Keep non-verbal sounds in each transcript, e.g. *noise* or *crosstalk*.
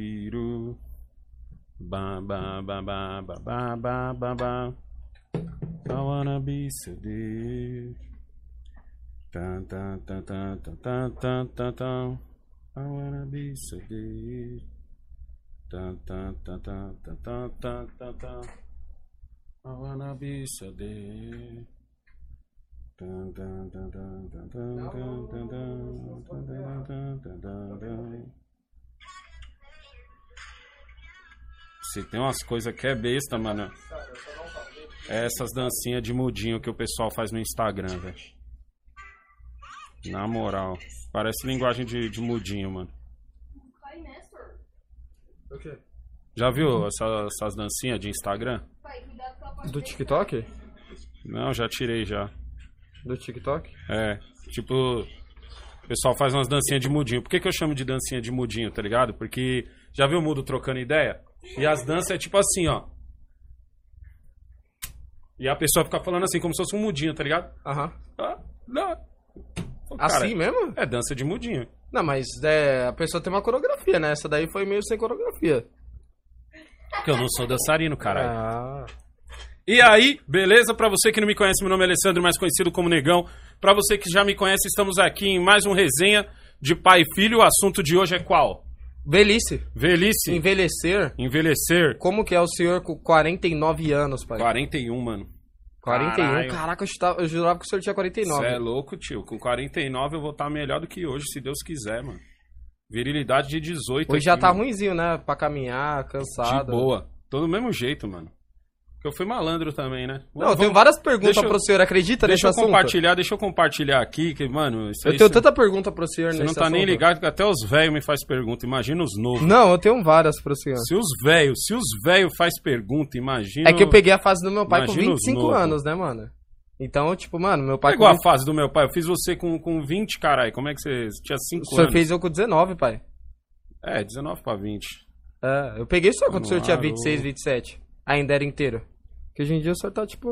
biru. Ba ba ba ba ba ba ba ba ba. I wanna be deep. Tan tan tan tan tan tan tan tan tan. I wanna be deep. Tan tan tan tan tan tan tan tan tan. I wanna be so deep. Dun, dun, dun, dun, dun, dun, dun, dun, dun, dun, dun, dun, Se tem umas coisas que é besta, mano. É essas dancinhas de mudinho que o pessoal faz no Instagram, velho. Na moral. Parece linguagem de, de mudinho, mano. Já viu essa- essas dancinhas de Instagram? Do. TikTok? Não, já tirei já. Do TikTok? É, tipo, o pessoal faz umas dancinhas de mudinho. Por que, que eu chamo de dancinha de mudinho, tá ligado? Porque já viu o mudo trocando ideia? E as danças é tipo assim, ó. E a pessoa fica falando assim, como se fosse um mudinho, tá ligado? Aham. Ah, não. Cara, Assim mesmo? É dança de mudinho. Não, mas é, a pessoa tem uma coreografia, né? Essa daí foi meio sem coreografia. Porque eu não sou dançarino, caralho. Ah. E aí, beleza? Pra você que não me conhece, meu nome é Alessandro, mais conhecido como Negão. Pra você que já me conhece, estamos aqui em mais um resenha de pai e filho. O assunto de hoje é qual? Velhice. Velhice. Envelhecer. Envelhecer. Como que é o senhor com 49 anos, pai? 41, mano. 41? Caralho. Caraca, eu, chutava- eu jurava que o senhor tinha 49. Você é louco, tio. Com 49 eu vou estar melhor do que hoje, se Deus quiser, mano. Virilidade de 18. Hoje já aqui, tá mano. ruimzinho, né? Pra caminhar, cansado. De boa. Tô do mesmo jeito, mano. Porque eu fui malandro também, né? Não, eu tenho várias perguntas deixa eu- pro senhor, acredita Deixa eu nesse assunto? compartilhar, deixa eu compartilhar aqui, que, mano, Eu aí tenho tanta pergunta pro senhor Você não tá nem assunto. ligado que até os velhos me faz pergunta. Imagina os novos. Não, eu tenho várias pro senhor. Se os velhos, se os velhos faz pergunta, imagina. É que eu peguei a fase do meu pai com Imagina os 25 novos. anos, né, mano? Então, tipo, mano, meu pai Pegou com a fase do meu pai. Eu fiz você com, com 20, caralho. Como é que você você tinha 5 O senhor anos? fez eu com 19, pai. É, 19 pra 20. É, eu peguei só quando o senhor tinha Claro. 26, 27. Ainda era inteiro. Porque hoje em dia o senhor tá, tipo,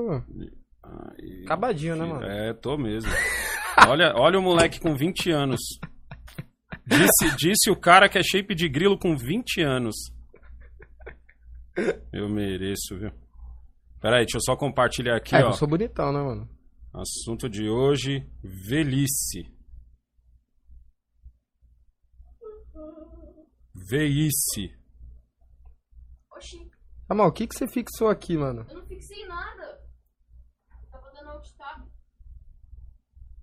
Ai, acabadinho, né, mano? É, tô mesmo. olha, olha o moleque com 20 anos. Disse, disse o cara que é shape de grilo com 20 anos. Eu mereço, viu? Pera aí, deixa eu só compartilhar aqui, É, ó. eu sou bonitão, né, mano? Assunto de hoje: velhice. Veice. Ah, mas o que que você fixou aqui, mano? eu não fixei nada. Tava dando alt tab.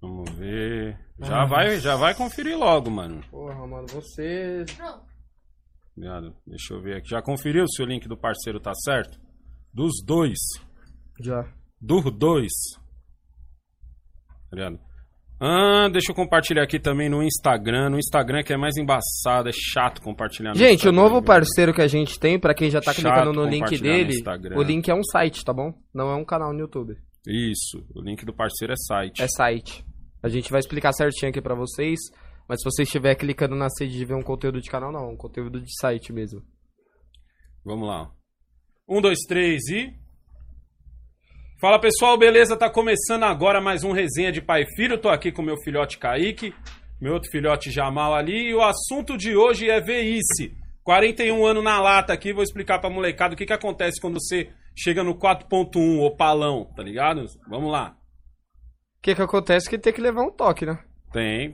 Vamos ver. Já Ah. vai, já vai conferir logo, mano. Porra, mano, você... Não, Obrigado. Deixa eu ver aqui. Já conferiu se o link do parceiro tá certo? Dos dois. Já. Dos dois. Obrigado. Ah, deixa eu compartilhar aqui também no Instagram. No Instagram que é mais embaçado, é chato compartilhar no Gente, o Instagram, novo viu? parceiro que a gente tem, pra quem já tá clicando no link no dele, Instagram. o link é um site, tá bom? Não é um canal no YouTube. Isso, o link do parceiro é site. É site. A gente vai explicar certinho aqui pra vocês, mas se você estiver clicando na sede de ver um conteúdo de canal, não, um conteúdo de site mesmo. Vamos lá. Um, dois, três e. Fala pessoal, beleza? Tá começando agora mais um resenha de pai e filho. Tô aqui com meu filhote Kaique, meu outro filhote Jamal ali. E o assunto de hoje é veice. 41 anos na lata aqui, vou explicar pra molecada o que, que acontece quando você chega no 4.1, opalão, tá ligado? Vamos lá. O que que acontece é que tem que levar um toque, né? Tem.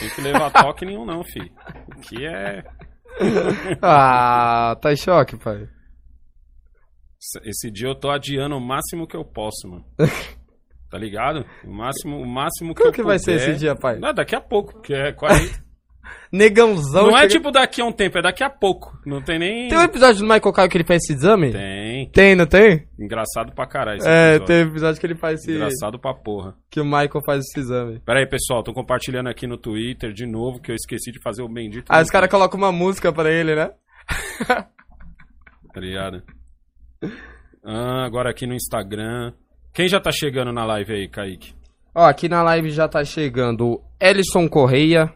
Tem que levar toque nenhum, não, filho. Aqui é. *laughs* ah, tá em choque, pai. Esse dia eu tô adiando o máximo que eu posso, mano. *laughs* Tá ligado? O máximo, o máximo que Como eu que vai ser puder. esse dia, pai? Não, daqui a pouco, que é 40. *laughs* Negãozão. Não é chega- tipo daqui a um tempo, é daqui a pouco. Não tem nem. Tem um episódio do Michael Caio que ele faz esse exame? Tem. Tem, não tem? Engraçado pra caralho. esse É, episódio. tem episódio que ele faz esse... Engraçado pra porra. Que o Michael faz esse exame. Pera aí, pessoal, tô compartilhando aqui no Twitter de novo, que eu esqueci de fazer o bendito. Aí link, os caras colocam uma música pra ele, né? *laughs* Tá ligado? Ah, agora aqui no Instagram. Quem já tá chegando na live aí, Kaique? Ó, aqui na live já tá chegando o Ellison Correia.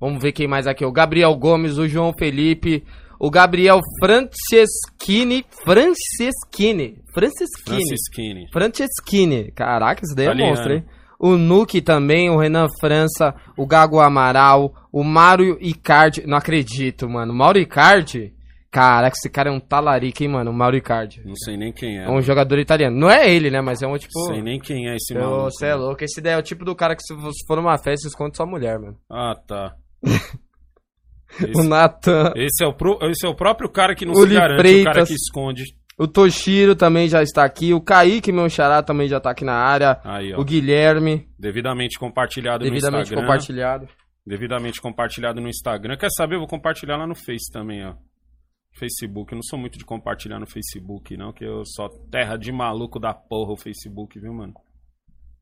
Vamos ver quem mais aqui. O Gabriel Gomes, o João Felipe, o Gabriel Franceschini. Franceschini. Franceschini. Francisquini. Franceschini. Caraca, isso daí é Italiano. monstro, hein? O Nuke também, o Renan França, o Gago Amaral, O Mauro Icardi. Não acredito, mano. Mauro Icardi? Caraca, esse cara é um talarico, hein, mano? O Mauro Icardi. Não sei nem quem é. É um jogador italiano. Não é ele, né? Mas é um tipo. Não sei nem quem é esse maluco. Você é louco. Esse daí é o tipo do cara que se for numa festa, esconde sua mulher, mano. Ah, tá. *laughs* O Esse, Nathan. esse é o pro- esse é o próprio cara que não Uli se garante, o cara Freitas. que esconde. O Toshiro também já está aqui. O Kaique, meu xará, também já tá aqui na área. Aí. O Guilherme, Devidamente compartilhado no devidamente Instagram. compartilhado. Devidamente compartilhado no Instagram. Quer saber? Eu vou compartilhar lá no Face também, ó. Facebook. Eu não sou muito de compartilhar no Facebook, não, que eu sou terra de maluco da porra o Facebook, viu, mano?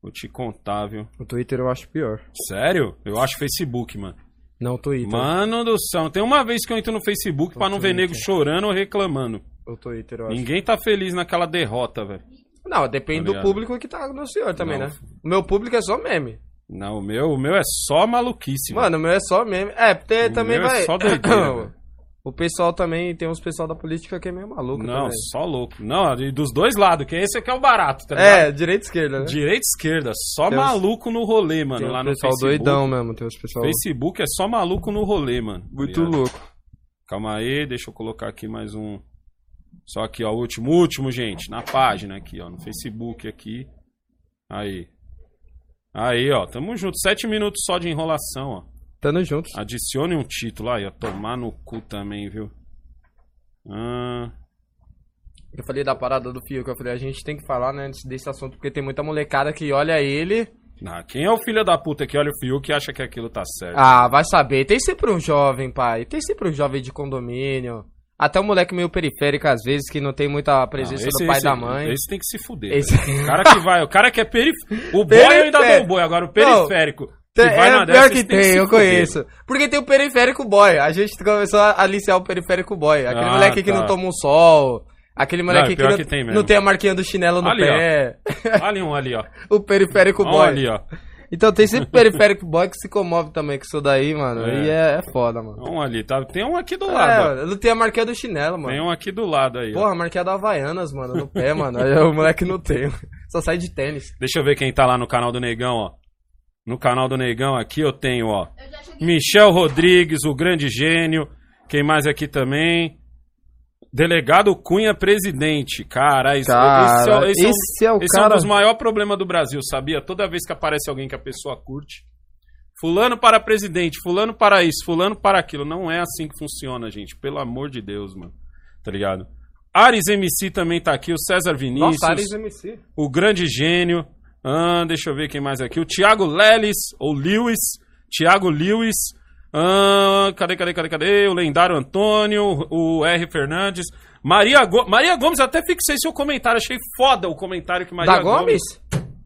Vou te contar, viu? O Twitter eu acho pior. Sério? Eu acho Facebook, mano. Não, o Twitter. Mano do céu, tem uma vez que eu entro no Facebook pra não ver nego chorando ou reclamando. O Twitter eu acho. Ninguém tá feliz naquela derrota, velho. Não, depende Tá do público que tá no senhor também, Não. né? O meu público é só meme. Não, o meu, o meu é só maluquice. Mano, o meu é só meme. É, porque O também é vai. só doideira. *coughs* o pessoal também, tem uns pessoal da política que é meio maluco Não, também. só louco. Não, e dos dois lados, que esse aqui é o barato, tá ligado? É, direita e esquerda, né? Direita e esquerda, só Tem uns- maluco no rolê, mano, Tem lá uns no pessoal Facebook. doidão mesmo, tem uns pessoal Facebook é só maluco no rolê, mano. tá muito ligado? louco. Calma aí, deixa eu colocar aqui mais um. Só aqui, ó, o último, último, gente, na página aqui, ó, no Facebook aqui. Aí. Aí, ó, tamo junto. Sete minutos só de enrolação, ó. Tamo juntos. Adicione um título aí, ó. Tomar no cu também, viu? Ah, Eu falei da parada do Fio, que eu falei, a gente tem que falar, né, antes desse assunto, porque tem muita molecada que olha ele. ah, quem é o filho da puta que olha o Fiuk e acha que aquilo tá certo? Ah, vai saber. Tem sempre um jovem, pai. Tem sempre um jovem de condomínio. Até um moleque meio periférico, às vezes, que não tem muita presença Não, esse- do pai e esse- da mãe. Esse tem que se fuder. Esse- velho. O cara que vai, o cara que é periférico. O boy eu ainda dou o boy, agora o periférico. que Tem- é na pior que tem, eu conheço. Porque tem o periférico boy. A gente começou a aliciar o periférico boy. Aquele Ah, moleque que tá. não toma um sol. Aquele moleque que, pior não, que tem não tem a marquinha do chinelo no Ali, pé. Ali um ali, ó. *laughs* o periférico boy. ali, ó. Então tem sempre periférico boy que se comove também com isso daí, mano. É. E é, é foda, mano. Um ali, tá? Tem um aqui do É, lado, ó. mano, não tem a marquinha do chinelo, mano. Tem um aqui do lado aí, ó. Porra, a marquinha da Havaianas, mano, no pé, mano. Aí o moleque não tem. Só sai de tênis. Deixa eu ver quem tá lá no canal do Negão, ó. No canal do Negão aqui eu tenho, ó. Eu. Michel Rodrigues, o grande gênio. Quem mais aqui também? Delegado Cunha, presidente. Cara, isso, Cara, esse, é, o- esse é um- esse é o esse é um cara- dos maiores problemas do Brasil, sabia? Toda vez que aparece alguém que a pessoa curte. Fulano para presidente, fulano para isso, fulano para aquilo. Não é assim que funciona, gente. Pelo amor de Deus, mano. Tá ligado? Ares MC também tá aqui, o César Vinícius, Nossa, Ares MC. o grande gênio. Ah, deixa eu ver quem mais aqui. O Thiago Lelis, ou Lewis. Thiago Lewis. Ah, cadê, cadê, cadê, cadê? O lendário Antônio, o R. Fernandes. Maria, Go- Maria Gomes, até fixei seu comentário. Achei foda o comentário que Maria Da Gomes?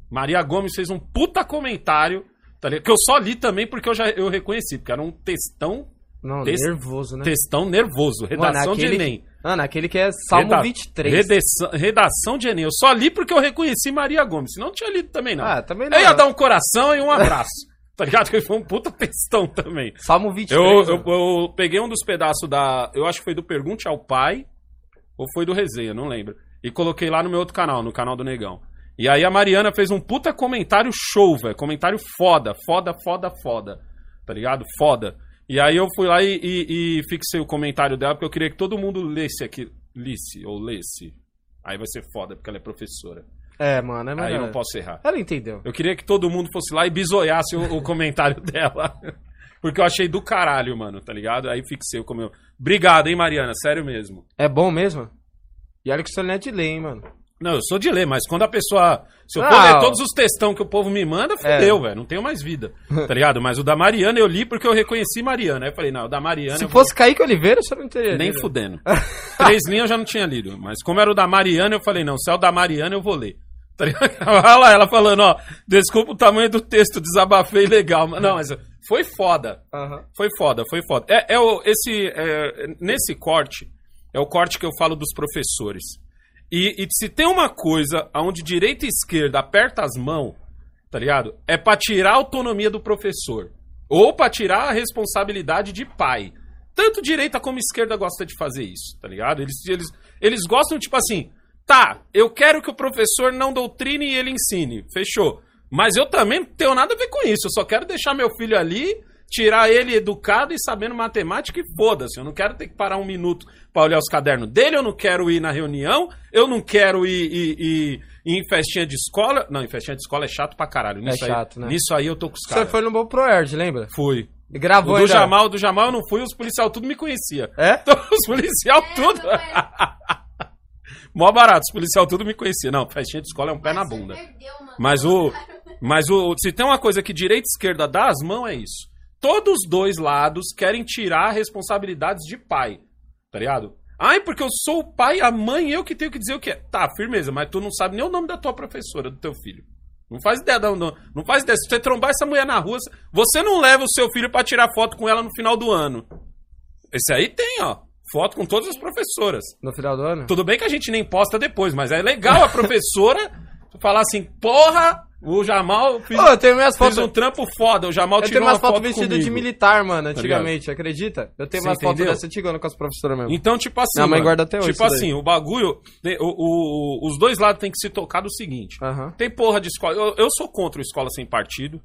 Maria Gomes fez um puta comentário. Tá ligado? Que eu só li também porque eu já eu reconheci. Porque era um textão, Não, nervoso, né? textão nervoso. Redação aquele- de Enem. Mano, aquele que é Salmo Reda- 23. Redação, redação de Enem. Eu só li porque eu reconheci Maria Gomes. Senão não tinha lido também, não. Ah, também não. Eu ia dar um coração e um abraço. *laughs* tá ligado? Que foi um puta textão também. Salmo 23. Eu, eu, mano. eu peguei um dos pedaços da. Eu acho que foi do Pergunte ao Pai. Ou foi do Resenha, não lembro. E coloquei lá no meu outro canal, no canal do Negão. E aí a Mariana fez um puta comentário show, velho. Comentário foda, foda, foda, foda. Tá ligado? Foda. E aí eu fui lá e, e- e fixei o comentário dela, porque eu queria que todo mundo lesse aqui. Lisse, ou lesse. Aí vai ser foda, porque ela é professora. É, mano, é melhor. Aí eu não posso errar. Ela entendeu. Eu queria que todo mundo fosse lá e bisoiasse o, o comentário *laughs* dela. Porque eu achei do caralho, mano, tá ligado? Aí fixei o como. Obrigado, hein, Mariana, sério mesmo. É bom mesmo? E olha que é de lei, hein, mano. Não, eu sou de ler, mas quando a pessoa. Se eu Ah, for ler ó. todos os textão que o povo me manda, fudeu, velho. Não tenho mais vida. Tá ligado? Mas o da Mariana eu li porque eu reconheci Mariana. Aí eu falei, não, o da Mariana. Se fosse Kaique Oliveira, você não teria. Nem lido. fudendo. *laughs* Três linhas eu já não tinha lido. Mas como era o da Mariana, eu falei, não, se é o da Mariana, eu vou ler. *laughs* Tá ligado? Olha lá, ela falando, ó, desculpa o tamanho do texto, desabafei legal. Mas Não, mas foi foda. Aham. Foi foda, foi foda. É, é o, esse, é, nesse corte, é o corte que eu falo dos professores. E, e se tem uma coisa onde direita e esquerda aperta as mãos, tá ligado? É pra tirar a autonomia do professor. Ou pra tirar a responsabilidade de pai. Tanto direita como esquerda gosta de fazer isso, tá ligado? Eles, eles, eles gostam, tipo assim, tá, eu quero que o professor não doutrine e ele ensine. Fechou. Mas eu também não tenho nada a ver com isso. Eu só quero deixar meu filho ali tirar ele educado e sabendo matemática e foda-se. Eu não quero ter que parar um minuto pra olhar os cadernos dele, eu não quero ir na reunião, eu não quero ir, ir- ir- ir em festinha de escola. Não, em festinha de escola é chato pra caralho. Nisso aí- chato, né? Nisso aí eu tô com os Você caras. foi no Bom Proerd, lembra? Fui. E gravou O do ainda. Jamal, do Jamal eu não fui, os policial tudo me conhecia. É? *laughs* Então, os policial tudo. não é. *laughs* Mó barato, os policial tudo me conhecia. Não, festinha de escola é um pé na Você bunda. perdeu, mano. Mas o. *laughs* Mas o. Se tem uma coisa que direita e esquerda dá as mãos, é isso. Todos os dois lados querem tirar responsabilidades de pai. Tá ligado? Ai, porque eu sou o pai, a mãe, eu que tenho que dizer o que é. Tá, firmeza, mas tu não sabe nem o nome da tua professora, do teu filho. Não faz ideia, não, não, não faz ideia. Se você trombar essa mulher na rua, você não leva o seu filho pra tirar foto com ela no final do ano. Esse aí tem, ó. Foto com todas as professoras. No final do ano? Tudo bem que a gente nem posta depois, mas é legal a *laughs* professora falar assim, porra, o Jamal fiz, Ô, eu tenho minhas fotos. um trampo foda, o Jamal Eu tirou tenho uma umas fotos foto vestido de comigo. militar, mano, ligado? antigamente, acredita? Eu tenho Você umas fotos dessa antigona com as professoras mesmo. Então, tipo assim, Minha mãe mano, guarda até hoje tipo assim, o bagulho, tem- o- o- os dois lados tem que se tocar do seguinte, tem porra de escola, eu, eu sou contra o escola sem partido,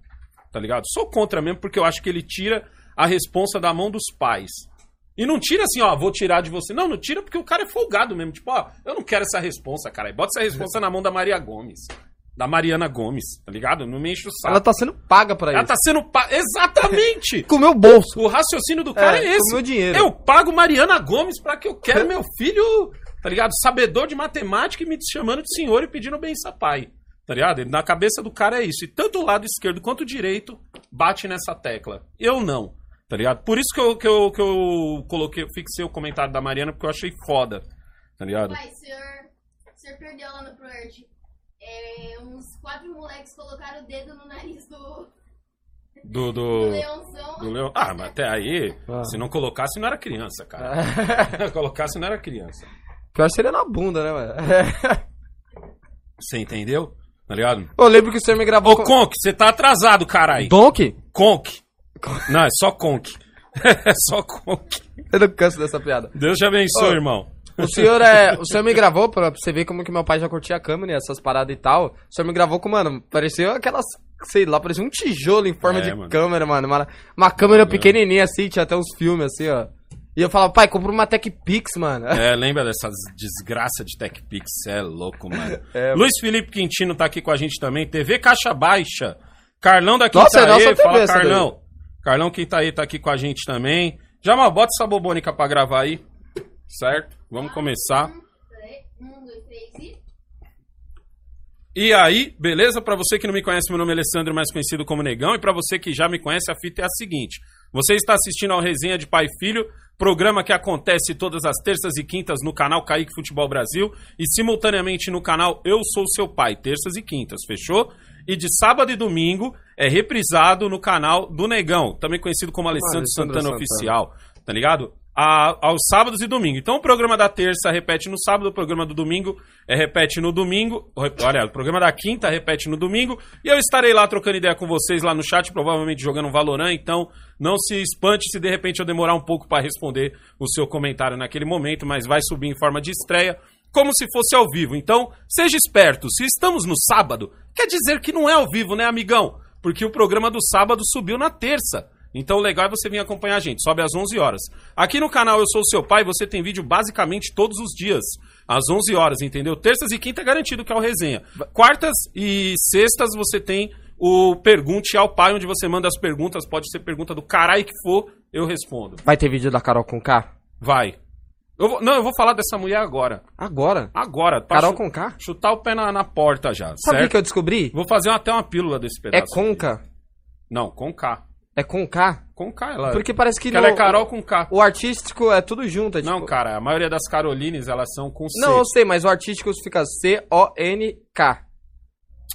tá ligado? Sou contra mesmo porque eu acho que ele tira a responsa da mão dos pais. E não tira assim, ó, vou tirar de você. Não, não tira porque o cara é folgado mesmo. Tipo, ó, eu não quero essa responsa, cara. Bota essa responsa na mão da Maria Gomes. Da Mariana Gomes, tá ligado? Não me enche o saco. Ela tá sendo paga pra Ela isso. tá sendo. Pa... Exatamente! *laughs* Com o meu bolso. O raciocínio do cara é, É, esse. com o meu dinheiro. Eu pago Mariana Gomes pra que eu quero meu filho, tá ligado? Sabedor de matemática e me chamando de senhor e pedindo benção pai. Tá ligado? Na cabeça do cara é isso. E tanto o lado esquerdo quanto o direito bate nessa tecla. Eu não. Tá ligado? Por isso que eu, que eu, que eu coloquei, fixei o comentário da Mariana, porque eu achei foda. Tá ligado? Pai, o senhor, o senhor perdeu lá no ProErd. É, uns quatro moleques colocaram o dedo no nariz do, Do. do do... leãozão. do Leão. Ah, mas até aí, Ah. se não colocasse, não era criança, cara. *laughs* colocasse, não era criança. Pior seria na bunda, né, mano? *laughs* Você entendeu? Tá ligado? Eu lembro que o senhor me gravou Ô, Conk, você tá atrasado, caralho. Donkey? Conk. Não, é só Conk. *laughs* é só Conk. Eu não canso dessa piada. Deus te abençoe, Ô. irmão. O senhor é. O senhor me gravou pra você ver como que meu pai já curtia a câmera e essas paradas e tal. O senhor me gravou com, mano, parecia aquelas. Sei lá, parecia um tijolo em forma É, de mano. câmera, mano. Uma, uma câmera pequenininha assim, tinha até uns filmes assim, ó. E eu falava, pai, compra uma Tech Pix, mano. É, *laughs* lembra dessas desgraças de TechPix? Cê é louco, mano. *laughs* É, mano. Luiz Felipe Quintino tá aqui com a gente também. TV Caixa Baixa. Carlão da Nossa, é Quintaê. nossa TV Fala, essa daí. Carlão. Carlão Quintaê tá aqui com a gente também. Jamal, bota essa bobônica pra gravar aí. Certo? Vamos começar. Um, dois, três e. E aí, beleza? Pra você que não me conhece, meu nome é Alessandro, mais conhecido como Negão. E pra você que já me conhece, a fita é a seguinte: você está assistindo ao Resenha de Pai e Filho, programa que acontece todas as terças e quintas no canal Kaique Futebol Brasil e simultaneamente no canal Eu Sou Seu Pai, terças e quintas, fechou? E de sábado e domingo é reprisado no canal do Negão, também conhecido como Alessandro, Alessandro Santana, Santana. Oficial, tá ligado? A- aos sábados e domingo. Então o programa da terça repete no sábado, o programa do domingo é, repete no domingo. Olha, o programa da quinta repete no domingo. E eu estarei lá trocando ideia com vocês lá no chat, provavelmente jogando um Valorant. Então não se espante se de repente eu demorar um pouco para responder o seu comentário naquele momento, mas vai subir em forma de estreia. Como se fosse ao vivo. Então, seja esperto. Se estamos no sábado, quer dizer que não é ao vivo, né, amigão? Porque o programa do sábado subiu na terça. Então o legal é você vir acompanhar a gente. Sobe às 11 horas. Aqui no canal Eu Sou o Seu Pai, você tem vídeo basicamente todos os dias. Às 11 horas, entendeu? Terças e quinta é garantido que é o resenha. Quartas e sextas você tem o Pergunte ao Pai, onde você manda as perguntas. Pode ser pergunta do caralho que for, eu respondo. Vai ter vídeo da Carol com K? Vai. Eu vou- não, eu vou falar dessa mulher agora. Agora? Agora. pra Carol chu- com K? Chutar o pé na, na porta já, Sabe o certo? que eu descobri? Vou fazer até uma pílula desse É pedaço. com aqui. K. Não, com K. É com K? Com K, ela. Porque parece que Porque ela no- é Carol com K. O artístico é tudo junto. É tipo... Não, cara, a maioria das Carolines, elas são com C. Não, eu sei, mas o artístico fica C-O-N-K.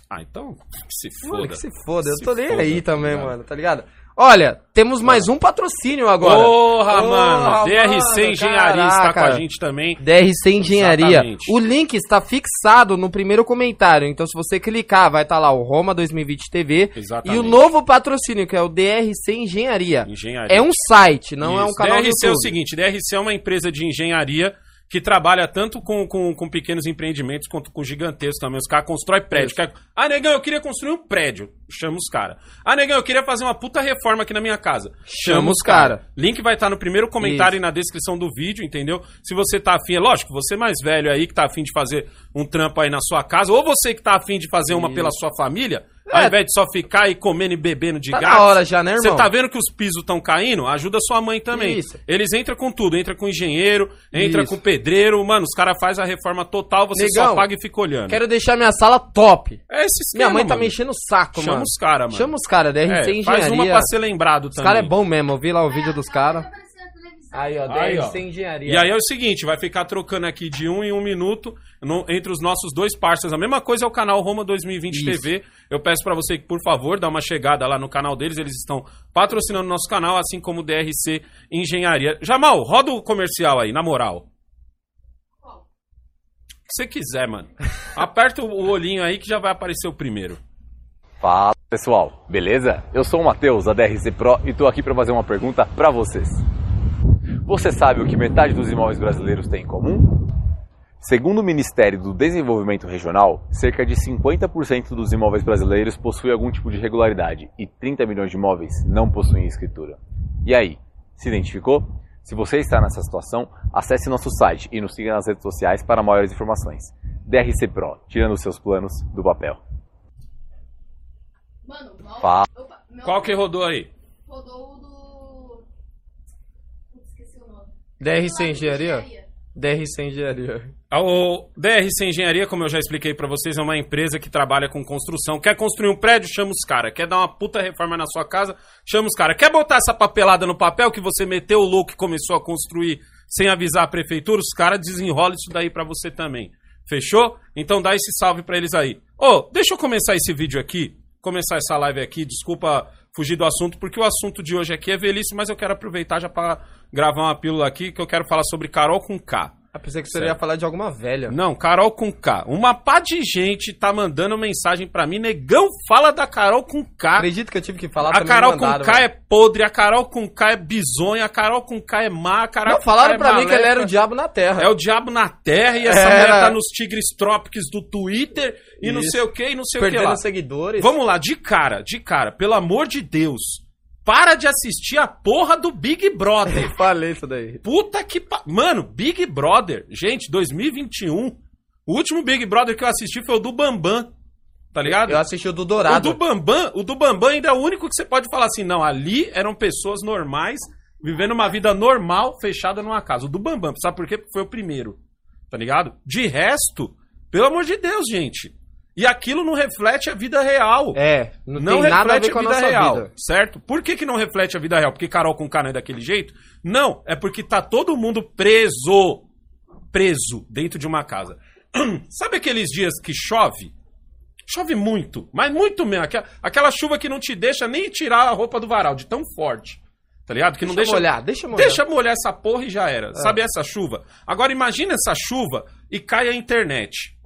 Ah, então, que se Mano, foda. que se foda. Eu Se tô nem foda, aí tá também, ligado? mano, tá ligado? Olha, temos mais um patrocínio agora. Porra, mano! Porra, DRC mano, Engenharia está com a caraca. gente também. DRC Engenharia. Exatamente. O link está fixado no primeiro comentário. Então, se você clicar, vai estar lá o Roma 2020 TV. Exatamente. E o novo patrocínio, que é o DRC Engenharia. Engenharia. É um site, não é um Isso. canal do DRC é o YouTube. seguinte, DRC é uma empresa de engenharia que trabalha tanto com, com, com pequenos empreendimentos quanto com gigantescos também. Os caras constroem prédio. Quer... Ah, negão, eu queria construir um prédio. Chama os caras. Ah, negão, eu queria fazer uma puta reforma aqui na minha casa. Chama os cara. Link vai estar no primeiro comentário e na descrição do vídeo, entendeu? Se você tá afim, é lógico, você mais velho aí que tá afim de fazer um trampo aí na sua casa, ou você que tá afim de fazer uma Isso. pela sua família. Ao invés de só ficar aí comendo e bebendo de Tá gato. na hora já, né, Você irmão? tá vendo que os pisos estão caindo? Ajuda sua mãe também. Isso. Eles entram com tudo, entra com engenheiro, entra Isso. com pedreiro, mano, os caras fazem a reforma total, você só Negão, paga e fica olhando. Quero deixar minha sala top. É esse esquema, Minha mãe tá mano. me enchendo o saco, Chama mano. os caras, mano. Chama os caras, DRC É, Engenharia. faz uma pra ser lembrado Os também. caras é bom mesmo, eu vi lá o vídeo dos caras. Aí, ó, Aí, DRC ó. Engenharia. E aí é o seguinte, vai ficar trocando aqui de um em um minuto no- entre os nossos dois parceiros. A mesma coisa é o canal Roma 2020 Isso. TV. Eu peço pra você que, por favor, dá uma chegada lá no canal deles. Eles estão patrocinando o nosso canal, assim como o DRC Engenharia. Jamal, roda o comercial aí, na moral. Qual? O que você quiser, mano. *laughs* Aperta o olhinho aí que já vai aparecer o primeiro. Fala pessoal, beleza? Eu sou o Matheus, da DRC Pro, e tô aqui para fazer uma pergunta para vocês. Você sabe o que metade dos imóveis brasileiros tem em comum? Segundo o Ministério do Desenvolvimento Regional, cerca de 50% dos imóveis brasileiros possuem algum tipo de irregularidade e 30 milhões de imóveis não possuem escritura. E aí, se identificou? Se você está nessa situação, acesse nosso site e nos siga nas redes sociais para maiores informações. DRC Pro, tirando os seus planos do papel. Mano. Fala. Opa, meu Qual que rodou aí? rodou o do... Putz, esqueci o nome. DRC Engenharia? DRC Engenharia. O DRC Engenharia, como eu já expliquei pra vocês, é uma empresa que trabalha com construção. Quer construir um prédio? Chama os caras. Quer dar uma puta reforma na sua casa? Chama os caras. Quer botar essa papelada no papel que você meteu o louco e começou a construir sem avisar a prefeitura? Os caras desenrolam isso daí pra você também. Fechou? Então dá esse salve pra eles aí. Ô, deixa eu começar esse vídeo aqui, começar essa live aqui. Desculpa fugir do assunto, porque o assunto de hoje aqui é velhice, mas eu quero aproveitar já pra gravar uma pílula aqui que eu quero falar sobre Carol com K. Ah, pensei que você ia falar de alguma velha. Não, Carol com K. Uma pá de gente tá mandando mensagem pra mim. Negão fala da Carol com K. Acredito que eu tive que falar A Carol mandaram, com K velho. é podre, a Carol com K é bizonha, a Carol com K é má, a Carol Não, com falaram K é pra mim que ele era o diabo na terra. É o diabo na terra e essa Era. mulher tá nos Tigres Trópicos do Twitter e não Isso. sei o que e não sei o que Perdendo lá. seguidores. Vamos lá, de cara, de cara, pelo amor de Deus. Para de assistir a porra do Big Brother. *laughs* Falei isso daí. Puta que pa... Mano, Big Brother, gente, 2021. O último Big Brother que eu assisti foi o do Bambam. Tá ligado? Eu assisti o do O Dourado. do Bambam, o do Bambam ainda é o único que você pode falar assim, não, ali eram pessoas normais, vivendo uma vida normal, fechada numa casa. O do Bambam, sabe por quê? Porque foi o primeiro. Tá ligado? De resto, pelo amor de Deus, gente. E aquilo não reflete a vida real. É, não, Não tem nada a reflete ver com a vida real, vida. certo? Por que, que não reflete a vida real? Porque Carol com K não é daquele jeito? Não, é porque tá todo mundo preso. Preso dentro de uma casa. *clears throat* Sabe aqueles dias que chove? Chove muito, mas muito mesmo. Aquela, aquela chuva que não te deixa nem tirar a roupa do varal, de tão forte. Tá ligado? Que não Deixa deixa. eu molhar, deixa eu molhar. Deixa molhar essa porra e já era. Sabe essa chuva? Agora imagina essa chuva e cai a internet.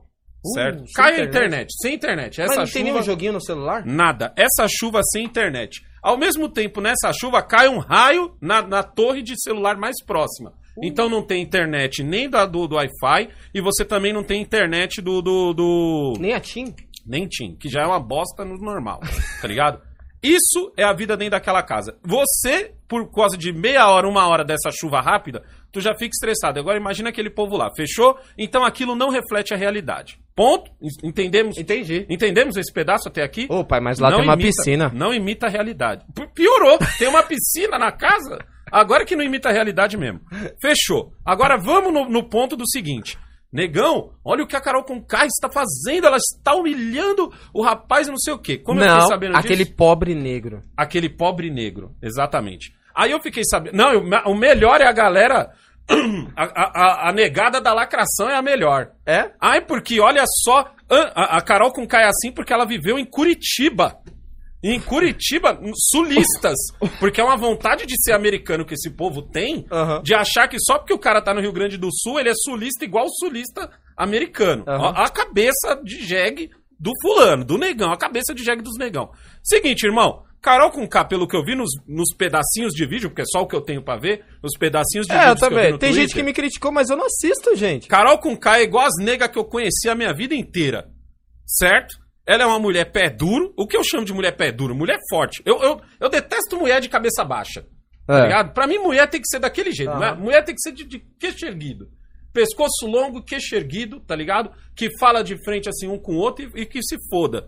Uh, Certo? cai a internet. sem internet. Mas Essa não tem chuva... nenhum joguinho no celular? Nada. Essa chuva sem internet. Ao mesmo tempo, nessa chuva, cai um raio na, na torre de celular mais próxima. Então não tem internet nem da, do, do Wi-Fi e você também não tem internet do. do, do... Nem a Tim? Nem TIM, que já é uma bosta no normal, *laughs* tá ligado? Isso é a vida dentro daquela casa. Você, por causa de meia hora, uma hora dessa chuva rápida, tu já fica estressado. Agora imagina aquele povo lá, fechou? Então aquilo não reflete a realidade. Ponto? Entendemos? Entendi. Entendemos esse pedaço até aqui? Ô, pai, mas lá Não tem uma imita- piscina. Não imita a realidade. P- Piorou. Tem uma piscina na casa? Agora que não imita a realidade mesmo. Fechou. Agora vamos no, no ponto do seguinte. Negão, olha o que a Carol com K está fazendo. Ela está humilhando o rapaz e não sei o quê. Como eu não, fiquei sabendo aquele disso? pobre negro. Aquele pobre negro. Exatamente. Aí eu fiquei sabendo. Não, o melhor é a galera. *clears throat* A, a- a- a negada da lacração é a melhor. É? Ai, porque olha só, a, a Carol com K é assim porque ela viveu em Curitiba. Em Curitiba, sulistas. Porque é uma vontade de ser americano que esse povo tem, Aham. de achar que só porque o cara tá no Rio Grande do Sul, ele é sulista igual o sulista americano. Aham. Ó, A, cabeça de jegue do fulano, do negão, a cabeça de jegue dos negão. Seguinte, irmão, Carol com K, pelo que eu vi nos, nos pedacinhos de vídeo, porque é só o que eu tenho pra ver, nos pedacinhos de É, vídeo que eu também. Tem gente Twitter, que me criticou, mas eu não assisto, gente. Carol com K é igual as negas que eu conheci a minha vida inteira. Certo? Ela é uma mulher pé duro. O que eu chamo de mulher pé duro? Mulher forte. Eu, eu, eu detesto mulher de cabeça baixa. Tá É. ligado? Pra mim, mulher tem que ser daquele jeito. Aham. né? Mulher tem que ser de, de queixo erguido. Pescoço longo, queixo erguido, tá ligado? Que fala de frente assim um com o outro e, e que se foda.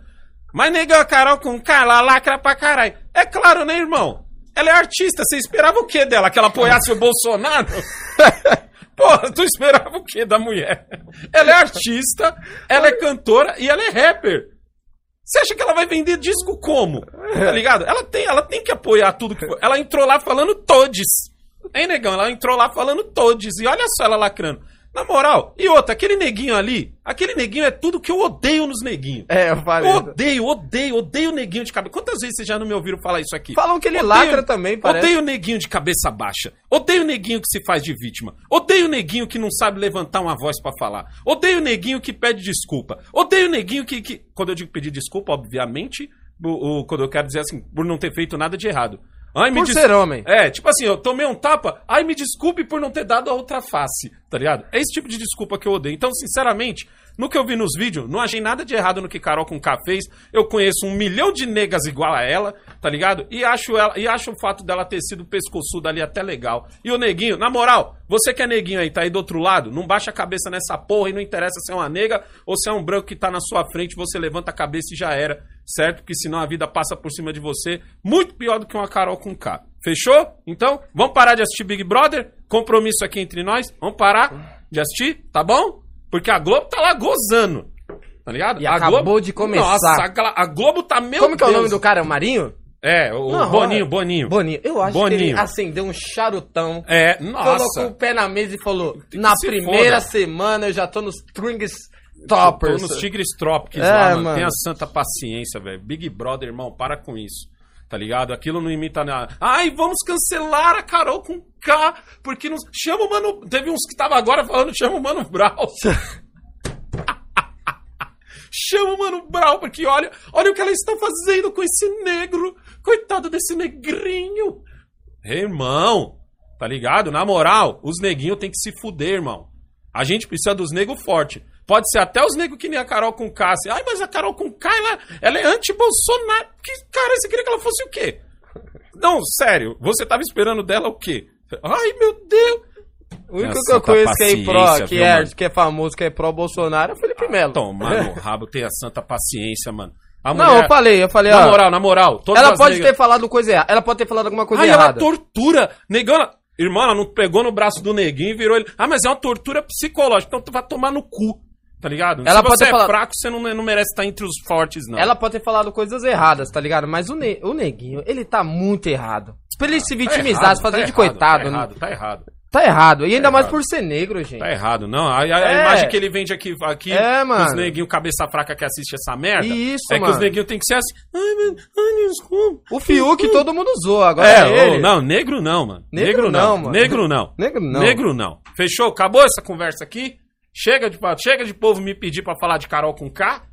Mas nega, a Carol com ela lacra pra caralho. É claro, né, irmão? Ela é artista. Você esperava o quê dela? Que ela apoiasse o Bolsonaro? *laughs* Porra, tu esperava o quê da mulher? Ela é artista, ela é cantora e ela é rapper. Você acha que ela vai vender disco como? Tá ligado? Ela tem, ela tem que apoiar tudo que for. Ela entrou lá falando todes. Hein, negão? Ela entrou lá falando todes. E olha só ela lacrando. Na moral, e outra, aquele neguinho ali, aquele neguinho é tudo que eu odeio nos neguinhos. É, eu falei. Eu odeio, odeio, odeio neguinho de cabeça. Quantas vezes vocês já não me ouviram falar isso aqui? Falam que ele Odeio- lacra também, parece. Odeio neguinho de cabeça baixa. Odeio neguinho que se faz de vítima. Odeio neguinho que não sabe levantar uma voz pra falar. Odeio neguinho que pede desculpa. Odeio neguinho que, que- quando eu digo pedir desculpa, obviamente, o, o- quando eu quero dizer assim, por não ter feito nada de errado. Ai, me Por ser homem. É, tipo assim, eu tomei um tapa, ai, me desculpe por não ter dado a outra face, tá ligado? É esse tipo de desculpa que eu odeio. Então, sinceramente, no que eu vi nos vídeos, não achei nada de errado no que Carol com K fez. Eu conheço um milhão de negas igual a ela, tá ligado? E acho, ela, e acho o fato dela ter sido pescoçuda ali até legal. E o neguinho, na moral, você que é neguinho aí, tá aí do outro lado, não baixa a cabeça nessa porra e não interessa se é uma nega ou se é um branco que tá na sua frente, você levanta a cabeça e já era, certo? Porque senão a vida passa por cima de você, muito pior do que uma Carol com K. Fechou? Então, vamos parar de assistir Big Brother? Compromisso aqui entre nós? Vamos parar de assistir? Tá bom? Porque a Globo tá lá gozando. Tá ligado? E a acabou de começar. Nossa, a, Globo tá meu Como que é o nome do cara? É o Marinho? É, o Não, Boninho, olha. Boninho. Boninho. Eu acho que ele Boninho. acendeu um charutão. É, Colocou nossa. o pé na mesa e falou: Na se primeira foda." semana eu já tô nos Strings Tô Toppers. nos Tigres Tropics É, lá, mano. mano. Tenha santa paciência, velho. Big Brother, irmão, para com isso. Tá ligado? Aquilo não imita nada. Ai, vamos cancelar a Carol com K, porque nos... chama o Mano... Teve uns que tava agora falando, chama o Mano Brau. *laughs* chama o Mano Brau, porque olha, olha o que ela está fazendo com esse negro. Coitado desse negrinho. Irmão, tá ligado? Na moral, os neguinhos tem que se fuder, irmão. A gente precisa dos negros fortes. Pode ser até os negros que nem a Carol com K. assim, Ai, mas a Carol com K, ela, ela é anti-Bolsonaro. Que, cara, você queria que ela fosse o quê? Não, sério. Você tava esperando dela o quê? Ai, meu Deus. O único Essa que eu conheço que é pró, que viu, é, mano? que é famoso, que é pró-Bolsonaro, é o Felipe Melo. Toma no *laughs* rabo, tenha santa paciência, mano. A Não, mulher- eu falei, eu falei, Na ó. moral, na moral. ela pode ter falado coisa errada. Ela pode ter falado alguma coisa Ai, ela errada. tortura. Negão, ela... Irmão, ela não pegou no braço do neguinho e virou ele. Ah, mas é uma tortura psicológica. Então tu vai tomar no cu. Tá ligado? Ela Se pode você ter é falado- fraco, você não, não merece estar entre os fortes, não. Ela pode ter falado coisas erradas, tá ligado? Mas o, ne- o neguinho, ele tá muito errado. Pra ele se Tá vitimizar, errado, se fazer tá de errado, coitado. Tá né? errado, tá errado. Tá errado. E ainda mais errado. por ser negro, gente. Tá errado, não. A, a- a É. imagem que ele vende aqui, aqui É, mano. os neguinhos cabeça fraca que assiste essa merda. Isso, é que mano. os neguinhos tem que ser assim. Ai, ai, desculpa. O Fiuk todo mundo usou, agora É, é, ele. ô, não, negro não, mano. Negro Negro, não, não, mano. Negro não. Negro não. Negro não. Fechou? Acabou essa conversa aqui? Chega de, chega de povo me pedir pra falar de Carol com K,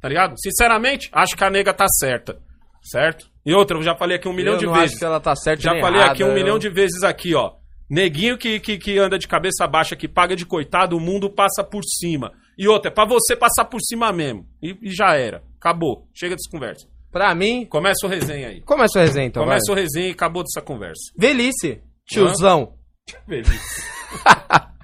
tá ligado? Sinceramente, acho que a nega tá certa. Certo? E outra, eu já falei aqui um milhão eu de vezes. acho que ela tá certa Já falei errada, aqui um eu- milhão de vezes aqui, ó. Neguinho que, que, que anda de cabeça baixa, que paga de coitado, o mundo passa por cima. E outra, é pra você passar por cima mesmo. E, e já era. Acabou. Chega dessa conversa. Pra mim, Começa o resenha aí. começa o resenha então, Começa vai. o resenha e acabou dessa conversa. Velhice, tiozão. *laughs* *laughs*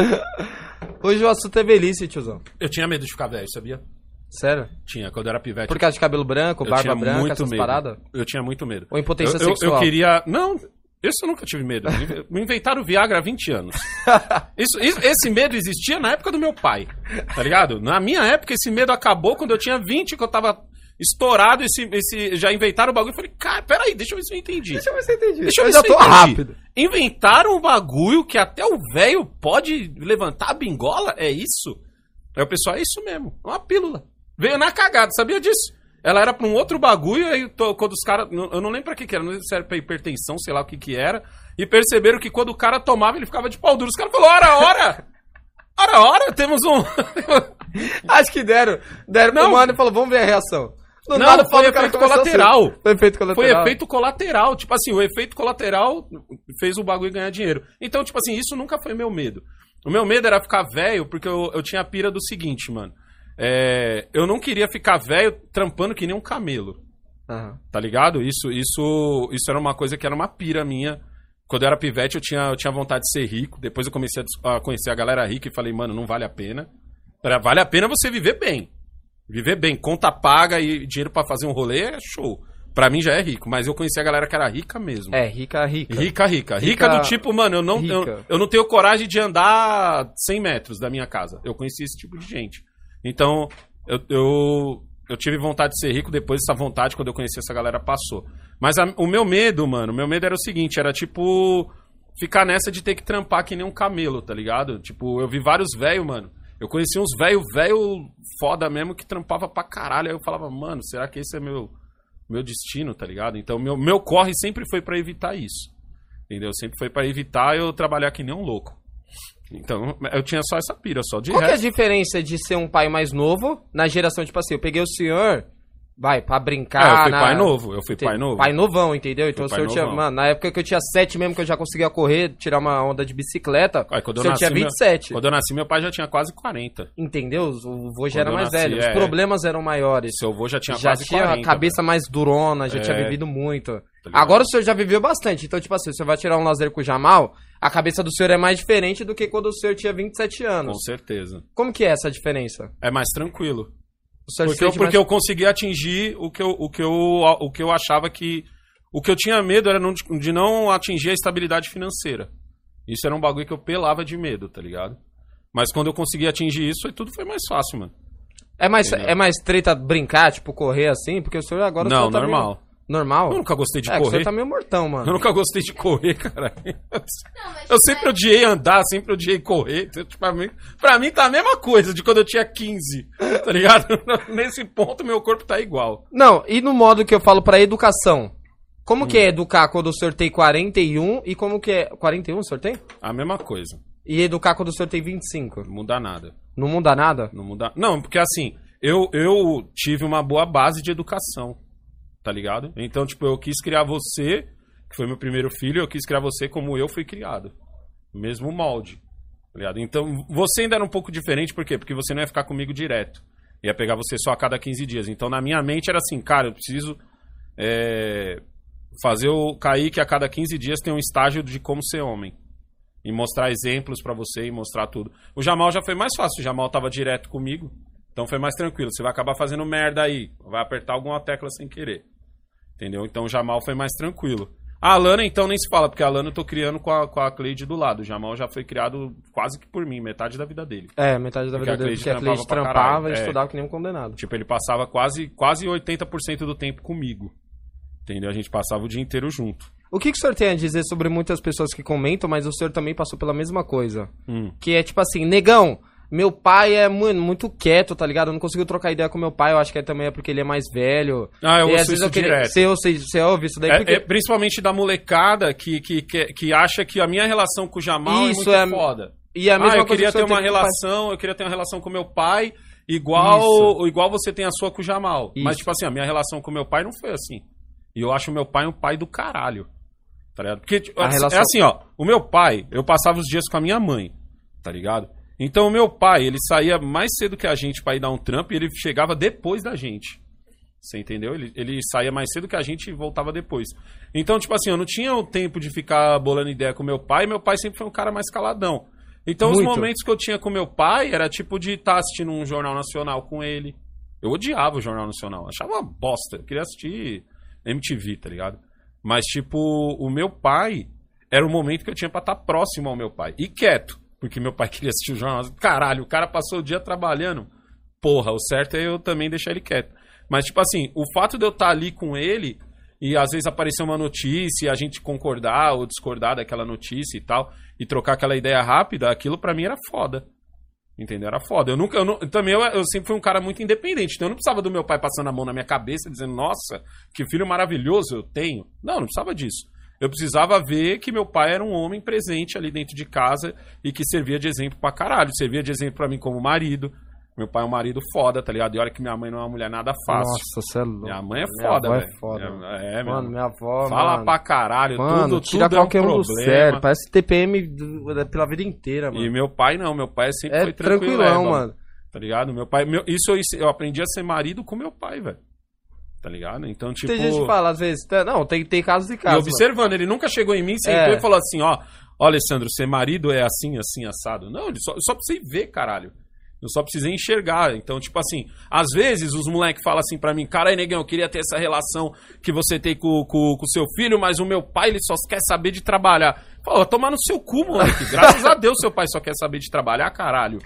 *laughs* Hoje o assunto é velhice, tiozão. Eu tinha medo de ficar velho, sabia? Sério? Tinha, quando eu era pivete. Por causa de cabelo branco, eu barba branca, muito essas medo. paradas? Eu tinha muito medo. Ou impotência eu, eu- sexual? Eu queria. Não, isso eu nunca tive medo. Me inventaram o Viagra há 20 anos. *laughs* Isso, isso- esse medo existia na época do meu pai. Tá ligado? Na minha época, esse medo acabou quando eu tinha 20, que eu tava estourado. Esse, esse, já inventaram o bagulho. Eu falei, cara, peraí, deixa eu ver se eu entendi. Deixa eu ver se eu entendi. Deixa eu, eu ver já tô entendi. rápido. Inventaram um bagulho que até o velho pode levantar a bingola? É isso? Aí o pessoal, é isso mesmo. Uma pílula. Veio na cagada, sabia disso? Ela era pra um outro bagulho, aí to- quando os caras. Eu não lembro pra que, que era, não sei se era pra hipertensão, sei lá o que que era. E perceberam que quando o cara tomava, ele ficava de pau duro. Os caras falaram, ora, ora! Ora, ora, temos um. *laughs* Acho que deram. Deram pro Não. mano e falou, vamos ver a reação. Do Não, nada, foi efeito começou assim. colateral. Foi efeito Foi colateral. efeito colateral. Tipo assim, o efeito colateral fez o bagulho ganhar dinheiro. Então, tipo assim, isso nunca foi meu medo. O meu medo era ficar velho, porque eu, eu tinha a pira do seguinte, mano. É, eu não queria ficar velho trampando que nem um camelo. Aham. Tá ligado? Isso, isso, isso era uma coisa que era uma pira minha. Quando eu era pivete, eu tinha, eu tinha vontade de ser rico. Depois eu comecei a, a conhecer a galera rica e falei, mano, não vale a pena. Vale a pena você viver bem. Viver bem, conta paga e dinheiro pra fazer um rolê é show. Pra mim já é rico, mas eu conheci a galera que era rica mesmo. É, rica, rica. Rica, rica. Rica, Rica- do tipo, mano, eu não, eu, eu não tenho coragem de andar 100 metros da minha casa. Eu conheci esse tipo de gente. Então, eu, eu, eu tive vontade de ser rico, depois essa vontade, quando eu conheci essa galera, passou. Mas a- o meu medo, mano, o meu medo era o seguinte, era tipo, ficar nessa de ter que trampar que nem um camelo, tá ligado? Tipo, eu vi vários velhos, mano. Eu conheci uns velho, velho foda mesmo que trampava pra caralho. Aí eu falava, mano, será que esse é meu, meu destino, tá ligado? Então, meu, meu corre sempre foi pra evitar isso. Entendeu? Sempre foi pra evitar eu trabalhar que nem um louco. Então, eu tinha só essa pira, só de Qual que é a resto. diferença de ser um pai mais novo na geração, tipo assim, eu peguei o senhor, vai, pra É, brincar. eu fui na- pai novo, eu fui pai novo. Pai novão, entendeu? Então o pai senhor tinha. novão. Mano, na época que eu tinha 7 mesmo, que eu já conseguia correr, tirar uma onda de bicicleta, Aí, quando o eu senhor nasci, tinha meu- 27. Quando eu nasci, meu pai já tinha quase 40. Entendeu? O vô já Quando era eu mais nasci, velho. é. Os problemas eram maiores. Seu avô já tinha já quase tinha 40. a cabeça mais durona, já É. tinha vivido muito. ligado? Agora o senhor já viveu bastante. Então, tipo assim, você vai tirar um lazer com o Jamal, a cabeça do senhor é mais diferente do que quando o senhor tinha 27 Com anos. certeza. Como que é essa diferença? É mais tranquilo. Porque, eu, porque mais- eu consegui atingir o que eu, o, que eu, o que eu achava que. O que eu tinha medo era não- de não atingir a estabilidade financeira. Isso era um bagulho que eu pelava de medo, tá ligado? Mas quando eu consegui atingir isso, aí tudo foi mais fácil, mano. É mais, Entendeu? é mais treta brincar, tipo, correr assim? Porque o senhor agora o não, senhor tá normal. Eu nunca gostei de é, correr. senhor tá meio mortão, Eu mano. nunca gostei de correr, cara. Mas Eu sempre é- odiei andar, sempre odiei correr. Então, tipo, pra, mim, pra mim tá a mesma coisa de quando eu tinha 15, tá ligado? *laughs* Nesse ponto, meu corpo tá igual. Não, e no modo que eu falo pra educação? Como que é Hum. educar quando o senhor tem 41 e como que é... 41 o senhor tem? A mesma coisa. E educar quando o senhor tem 25? Não muda nada. Não muda nada? Não muda. Não, porque assim, eu, eu tive uma boa base de educação, tá ligado? Então, tipo, eu quis criar você, que foi meu primeiro filho, eu quis criar você como eu fui criado. Mesmo molde. Tá ligado? Então, você ainda era um pouco diferente, por quê? Porque você não ia ficar comigo direto. Ia pegar você só a cada 15 dias. Então, na minha mente era assim, cara, eu preciso é, fazer o Kaique a cada 15 dias ter um estágio de como ser homem. E mostrar exemplos pra você e mostrar tudo. O Jamal já foi mais fácil, o Jamal tava direto comigo. Então foi mais tranquilo. Você vai acabar fazendo merda aí. Vai apertar alguma tecla sem querer. Entendeu? Então o Jamal foi mais tranquilo. A Alana, então, nem se fala, porque a Alana eu tô criando com a, com a Cleide do lado. O Jamal já foi criado quase que por mim, metade da vida dele. É, metade da Porque vida dele, porque a Cleide trampava trampava e é. estudava que nem um condenado. Tipo, ele passava quase, quase 80% do tempo comigo. Entendeu? A gente passava o dia inteiro junto. O que, que o senhor tem a dizer sobre muitas pessoas que comentam, mas o senhor também passou pela mesma coisa? Hum. Que é tipo assim, negão, meu pai é mano, muito quieto, tá ligado? Eu não consigo trocar ideia com meu pai, eu acho que é também é porque ele é mais velho. Ah, eu e ouço isso eu queria. direto. Você, você, você ouve isso daí? porque... É, é principalmente da molecada que, que, que, que acha que a minha relação com o Jamal Isso, é muito é- foda. E a mesma ah, eu queria que ter uma relação, eu queria ter uma relação com meu pai igual, Isso. igual você tem a sua com o Jamal. Mas, Isso. tipo assim, a minha relação com meu pai não foi assim. E eu acho meu pai um pai do caralho. Tá ligado? Porque tipo, é relação- assim, ó, o meu pai, eu passava os dias com a minha mãe, tá ligado? Então o meu pai, ele saía mais cedo que a gente pra ir dar um trampo e ele chegava depois da gente. Você entendeu? Ele, ele saía mais cedo que a gente e voltava depois. Então, tipo assim, eu não tinha o tempo de ficar bolando ideia com meu pai, meu pai sempre foi um cara mais caladão. Então, os Muito. momentos que eu tinha com meu pai era tipo de estar assistindo um jornal nacional com ele. Eu odiava o Jornal Nacional, achava uma bosta. Eu queria assistir MTV, tá ligado? Mas, tipo, o meu pai era o momento que eu tinha pra estar próximo ao meu pai. E quieto, porque meu pai *laughs* queria assistir o jornal. Caralho, o cara passou o dia trabalhando. Porra, o certo é eu também deixar ele quieto. Mas, tipo assim, o fato de eu estar ali com ele e às vezes aparecer uma notícia e a gente concordar ou discordar daquela notícia e tal, e trocar aquela ideia rápida, aquilo pra mim era foda. Entendeu? Era foda. Eu nunca. Eu também eu, eu sempre fui um cara muito independente. Então eu não precisava do meu pai passando a mão na minha cabeça dizendo, nossa, que filho maravilhoso eu tenho. Não, não precisava disso. Eu precisava ver que meu pai era um homem presente ali dentro de casa e que servia de exemplo pra caralho. Servia de exemplo pra mim como marido. Meu pai é um marido foda, tá ligado? E olha que minha mãe não é uma mulher nada fácil. Nossa, você é louco. minha mãe é Minha foda, avó velho. é foda, Minha- É. Mano, minha avó, Fala mano. pra caralho, Mano, tudo, tira tudo é um qualquer um do sério. Parece TPM pela vida inteira, mano. E meu pai não, meu pai sempre É foi tranquilão, tranquilão, mano. Tá ligado? Meu pai, meu, isso eu, eu aprendi a ser marido com meu pai, velho. Tá ligado? Então, tipo. Tem gente que fala, às vezes, tá- não, tem, tem casos e E casos. mano. observando, ele nunca chegou em mim, sentou É. e falou assim, ó, ó, Alessandro, ser marido é assim, assim, assado. Não, ele só, eu só precisei ver, caralho. Eu só precisei enxergar. Então, tipo assim, às vezes os moleques falam assim pra mim, cara, negão, eu queria ter essa relação que você tem com com com o seu filho, mas o meu pai, ele só quer saber de trabalhar. Fala, tomar no seu cu, moleque. Graças a Deus seu pai só quer saber de trabalhar, caralho.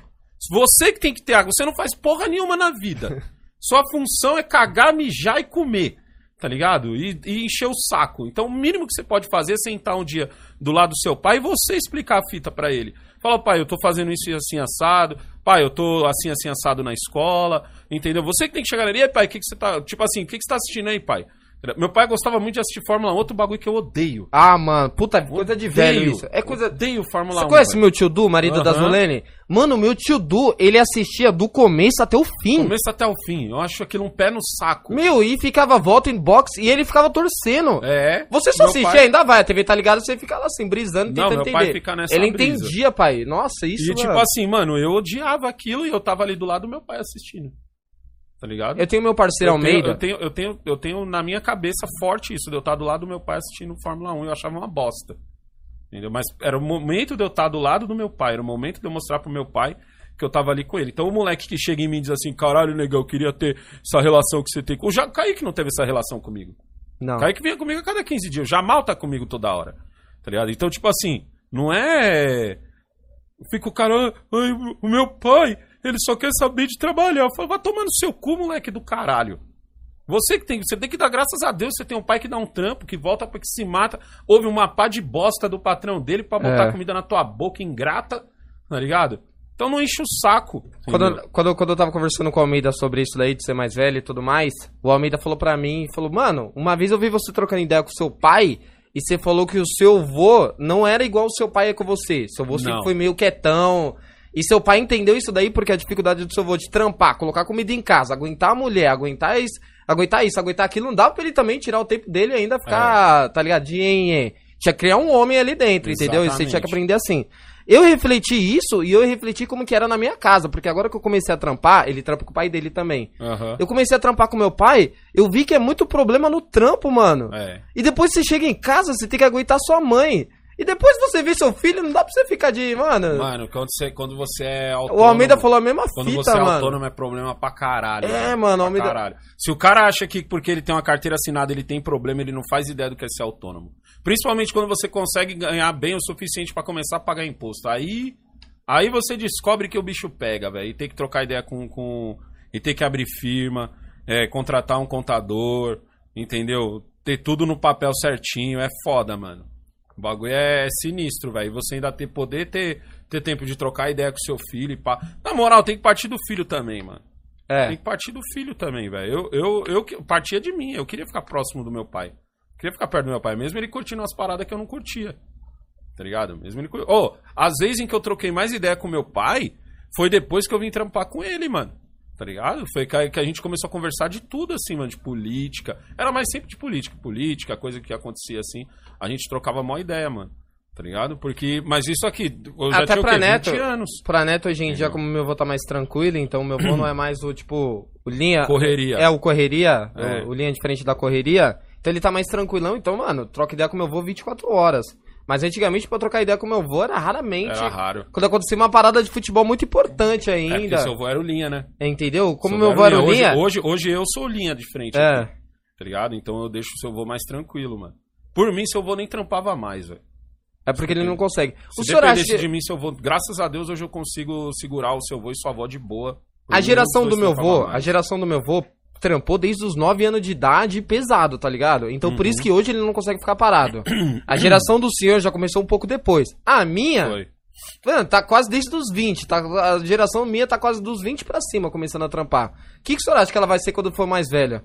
Você que tem que ter água, você não faz porra nenhuma na vida. Sua função é cagar, mijar e comer. Tá ligado? E, e encher o saco. Então, o mínimo que você pode fazer é sentar um dia do lado do seu pai e você explicar a fita pra ele. Fala, pai, eu tô fazendo isso assim assado. Pai, eu tô assim, assim assado na escola. Entendeu? Você que tem que chegar ali, "E aí, pai, o que, que você tá. Tipo assim, o que, que você tá assistindo aí, pai? Meu pai gostava muito de assistir Fórmula 1, outro bagulho que eu odeio. Ah, mano, puta, coisa de velho Odeio. isso. É coisa... Odeio Fórmula 1. Você conhece velho. meu tio Du, marido da Aham. Zulene? Mano, meu tio Du, ele assistia do começo até o fim. Começo até o fim. Eu acho aquilo um pé no saco. Meu, e ficava volta em box e ele ficava torcendo. É. Você só Meu assiste pai- ainda vai, a TV tá ligada, você fica lá assim, brisando, Não, tentando meu pai entender. fica nessa ele brisa. entendia, pai. Nossa, isso, E tipo mano. assim, mano, eu odiava aquilo e eu tava ali do lado do meu pai assistindo. Tá ligado? Eu tenho meu parceiro Eu tenho, Almeida. eu, tenho, eu, tenho, eu tenho na minha cabeça forte isso, de eu estar do lado do meu pai assistindo Fórmula 1 e eu achava uma bosta. Entendeu? Mas era o momento de eu estar do lado do meu pai, era o momento de eu mostrar pro meu pai que eu tava ali com ele. Então o moleque que chega em mim e diz assim, caralho, negão, eu queria ter essa relação que você tem com. O Ja- Kaique não teve essa relação comigo. Não. Kaique vinha comigo a cada 15 dias. O Jamal tá comigo toda hora. Tá ligado? Então, tipo assim, não é. Fica o cara, o meu pai, ele só quer saber de trabalhar. Eu falo, vai tomar no seu cu, moleque do caralho. Você que tem, você tem que dar graças a Deus, você tem um pai que dá um trampo, que volta pra que se mata, houve uma pá de bosta do patrão dele pra botar É. comida na tua boca ingrata, tá ligado? Então não enche o saco. Quando, quando, quando eu tava conversando com o Almeida sobre isso daí, de ser mais velho e tudo mais, o Almeida falou pra mim, falou, mano, uma vez eu vi você trocando ideia com seu pai, e você falou que o seu vô não era igual o seu pai é com você. Seu vô sempre foi meio quietão. E seu pai entendeu isso daí porque a dificuldade do seu vô de trampar, colocar comida em casa, aguentar a mulher, aguentar isso, aguentar isso, aguentar aquilo, não dava pra ele também tirar o tempo dele e ainda ficar, tá ligadinho? Tinha que criar um homem ali dentro, entendeu? E você tinha que Exatamente. aprender assim. Eu refleti isso e eu refleti como que era na minha casa, porque agora que eu comecei a trampar, ele trampa com o pai dele também. Aham. Eu comecei a trampar com meu pai, eu vi que é muito problema no trampo, mano. É. E depois você chega em casa, você tem que aguentar sua mãe. E depois você vê seu filho, não dá pra você ficar de, mano. Mano, quando você, quando você é autônomo... o Almeida falou a mesma Quando fita, você é mano. autônomo é problema pra caralho. É, velho. mano, Almeida- caralho. Se o cara acha que porque ele tem uma carteira assinada ele tem problema, ele não faz ideia do que é ser autônomo. Principalmente quando você consegue ganhar bem o suficiente pra começar a pagar imposto. Aí, aí você descobre que o bicho pega, velho. E tem que trocar ideia com. com e tem que abrir firma, é, contratar um contador, entendeu? Ter tudo no papel certinho. É foda, mano. O bagulho é sinistro, velho. Você ainda ter poder ter, ter tempo de trocar ideia com seu filho e pá. Na moral, tem que partir do filho também, mano. Tem É. que partir do filho também, velho. Eu, eu, eu partia de mim. Eu queria ficar próximo do meu pai. Eu queria ficar perto do meu pai, mesmo ele curtindo umas paradas que eu não curtia. Tá ligado? Mesmo ele curtindo. Ô, às vezes em que eu troquei mais ideia com meu pai, foi depois que eu vim trampar com ele, mano. Tá ligado? Foi que a, gente começou a conversar de tudo, assim, mano, de política. Era mais sempre de política. Política, coisa que acontecia assim. A gente trocava mó ideia, mano. Tá ligado? Porque. Mas isso aqui, eu já Até tinha o pra quê? neto. 20 anos. Pra neto, hoje em dia, Entendeu? como meu avô tá mais tranquilo, então meu avô não é mais o, tipo, o linha... Correria. É, o correria, É. o, o linha diferente da correria. Então ele tá mais tranquilão, então, mano, troca ideia com meu avô 24 horas. Mas antigamente, pra trocar ideia com meu avô, era raramente. Era raro. Quando acontecia uma parada de futebol muito importante É, ainda. seu avô era o linha, né? Entendeu? Como meu avô era o hoje, linha. Hoje, hoje eu sou linha de frente. É. aqui, tá ligado? Então eu deixo o seu avô mais tranquilo, mano. Por mim, seu avô nem trampava mais, velho. É porque ele não consegue. Se O senhor acha de mim, seu avô... Graças a Deus, hoje eu consigo segurar o seu avô e sua avó de boa. A geração do meu avô, a geração do meu avô trampou desde os 9 anos de idade pesado, tá ligado? Então por isso Uhum. que hoje ele não consegue ficar parado. *clears throat* a geração do senhor já começou um pouco depois. A minha, Foi. mano, tá quase desde os 20, tá, a geração minha tá quase dos 20 pra cima começando a trampar. O que, que o senhor acha que ela vai ser quando for mais velha?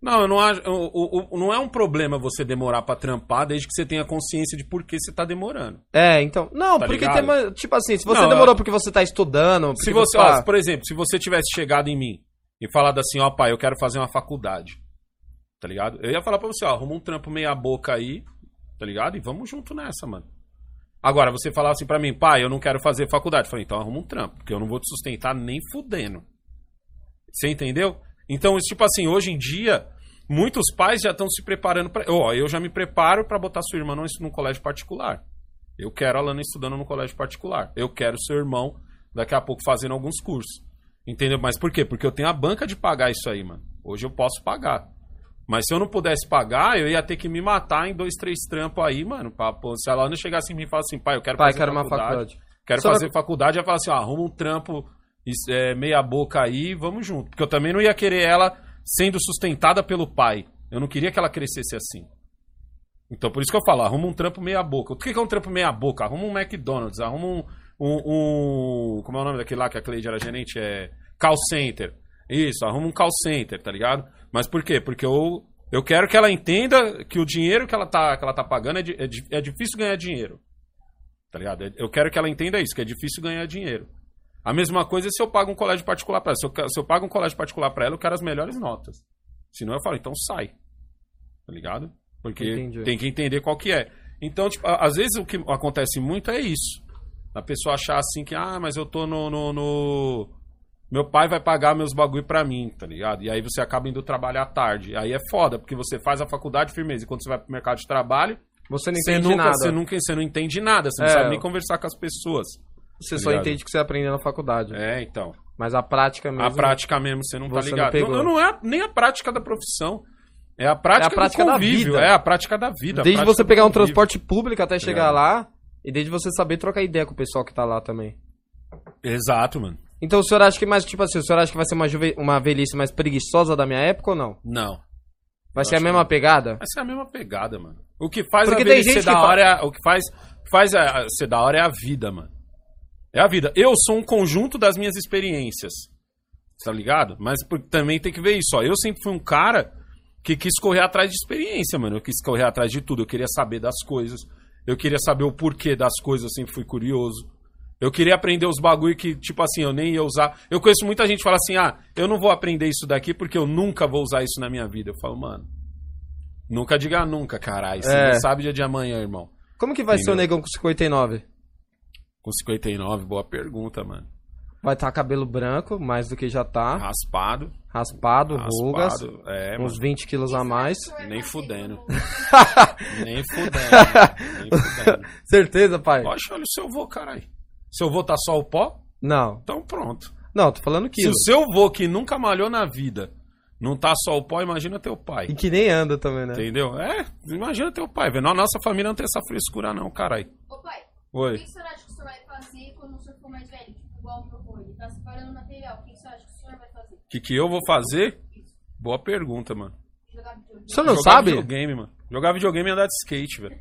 Não, eu não acho. O, o- o- não é um problema você demorar pra trampar desde que você tenha consciência de por que você tá demorando. É, então. Não, Tá porque ligado? tem uma. Tipo assim, se você Não, demorou eu- porque você tá estudando. Se porque você, tá- ó, por exemplo, se você tivesse chegado em mim e falado assim, ó, pai, eu quero fazer uma faculdade, tá ligado? Eu ia falar pra você, ó, arruma um trampo meia boca aí, tá ligado? E vamos junto nessa, mano. Agora, você falar assim pra mim, pai, eu não quero fazer faculdade. Eu falei, então arruma um trampo, porque eu não vou te sustentar nem fudendo. Você entendeu? Então, tipo assim, hoje em dia, muitos pais já estão se preparando pra. Ó, eu já me preparo pra botar sua irmã num, num colégio particular. Eu quero a Lana estudando no colégio particular. Eu quero seu irmão daqui a pouco fazendo alguns cursos. Entendeu? Mas por quê? Porque eu tenho a banca de pagar isso aí, mano. Hoje eu posso pagar. Mas se eu não pudesse pagar, eu ia ter que me matar em dois, três trampos aí, mano. Pra, pô, se a Lana chegasse em mim e falasse assim, pai, eu quero Pai, fazer quero uma faculdade. faculdade. Quero Só- fazer faculdade, ia falar assim, ó, arruma um trampo é, meia boca aí, vamos junto. Porque eu também não ia querer ela sendo sustentada pelo pai. Eu não queria que ela crescesse assim. Então por isso que eu falo, arruma um trampo meia boca. O que que é um trampo meia boca? Arruma um McDonald's, arruma um, um, um- Como é o nome daquele lá que a Cleide era gerente? É. Call center. Isso, arruma um call center, tá ligado? Mas por quê? Porque eu, eu quero que ela entenda que o dinheiro que ela tá, que ela tá pagando é, é, é difícil ganhar dinheiro. Tá ligado? Eu quero que ela entenda isso, que é difícil ganhar dinheiro. A mesma coisa se eu pago um colégio particular pra ela. Se eu, se eu pago um colégio particular pra ela, eu quero as melhores notas. Senão eu falo, então sai. Tá ligado? Porque Entendi. tem que entender qual que é. Então, tipo, às vezes o que acontece muito é isso. A pessoa achar assim que, ah, mas eu tô no. no- no- Meu pai vai pagar meus bagulho pra mim, tá ligado? E aí você acaba indo trabalhar tarde. Aí é foda, porque você faz a faculdade firmeza. E quando você vai pro mercado de trabalho, Você não você entende nunca, nada. você nunca você não entende nada, você não É. sabe nem conversar com as pessoas. Você tá só entende o que você aprendeu na faculdade. É, então. Mas a prática mesmo. A prática mesmo, você não tá Você não ligado. pegou. Não, não é nem a prática da profissão. É a prática, É a prática do da convívio. vida. É a prática da vida. Desde você pegar um transporte público até chegar ligado? lá. E desde você saber trocar ideia com o pessoal que tá lá também. Exato, mano. Então o senhor acha que mais, tipo assim, o senhor acha que vai ser uma, juve- uma velhice mais preguiçosa da minha época ou não? Não. Vai Eu ser a mesma que pegada? Essa é a mesma pegada, mano. O que faz Porque a velhice ser da hora é, o que faz, faz a, ser da hora é a vida, mano. É a vida. Eu sou um conjunto das minhas experiências. Tá ligado? Mas também tem que ver isso, ó. Eu sempre fui um cara que quis correr atrás de experiência, mano. Eu quis correr atrás de tudo. Eu queria saber das coisas. Eu queria saber o porquê das coisas. Eu sempre fui curioso. Eu queria aprender os bagulho que, tipo assim, eu nem ia usar. Eu conheço muita gente que fala assim: ah, eu não vou aprender isso daqui porque eu nunca vou usar isso na minha vida. Eu falo, mano. Nunca diga nunca, caralho. Você É. não sabe dia de amanhã, irmão. Como que vai ser o Entendeu? negão com 59? Com 59, boa pergunta, mano. Vai estar cabelo branco, mais do que já tá. Raspado. Raspado, rugas. Raspado. É, Uns mano. 20 quilos a mais. Nem fudendo. *laughs* Nem fudendo. Nem fudendo. Certeza, pai? Oxe, olha o seu vô, caralho. Seu vô tá só o pó? Não. Então pronto. Não, tô falando Se quilo. o seu vô que nunca malhou na vida não tá só o pó, imagina teu pai. E que nem anda também, né? Entendeu? É, imagina teu pai, velho. Na Nossa família não tem essa frescura, não, caralho. Ô pai, o Oi. que o senhor acha que o senhor vai fazer quando o senhor for mais velho? Tipo, igual o meu avô, ele tá separando material. O que senhor acha que o senhor vai fazer? O que, que eu vou fazer? Boa pergunta, mano. Jogar videogame? O senhor não Jogar sabe? videogame, mano. Jogar videogame e andar de skate, velho.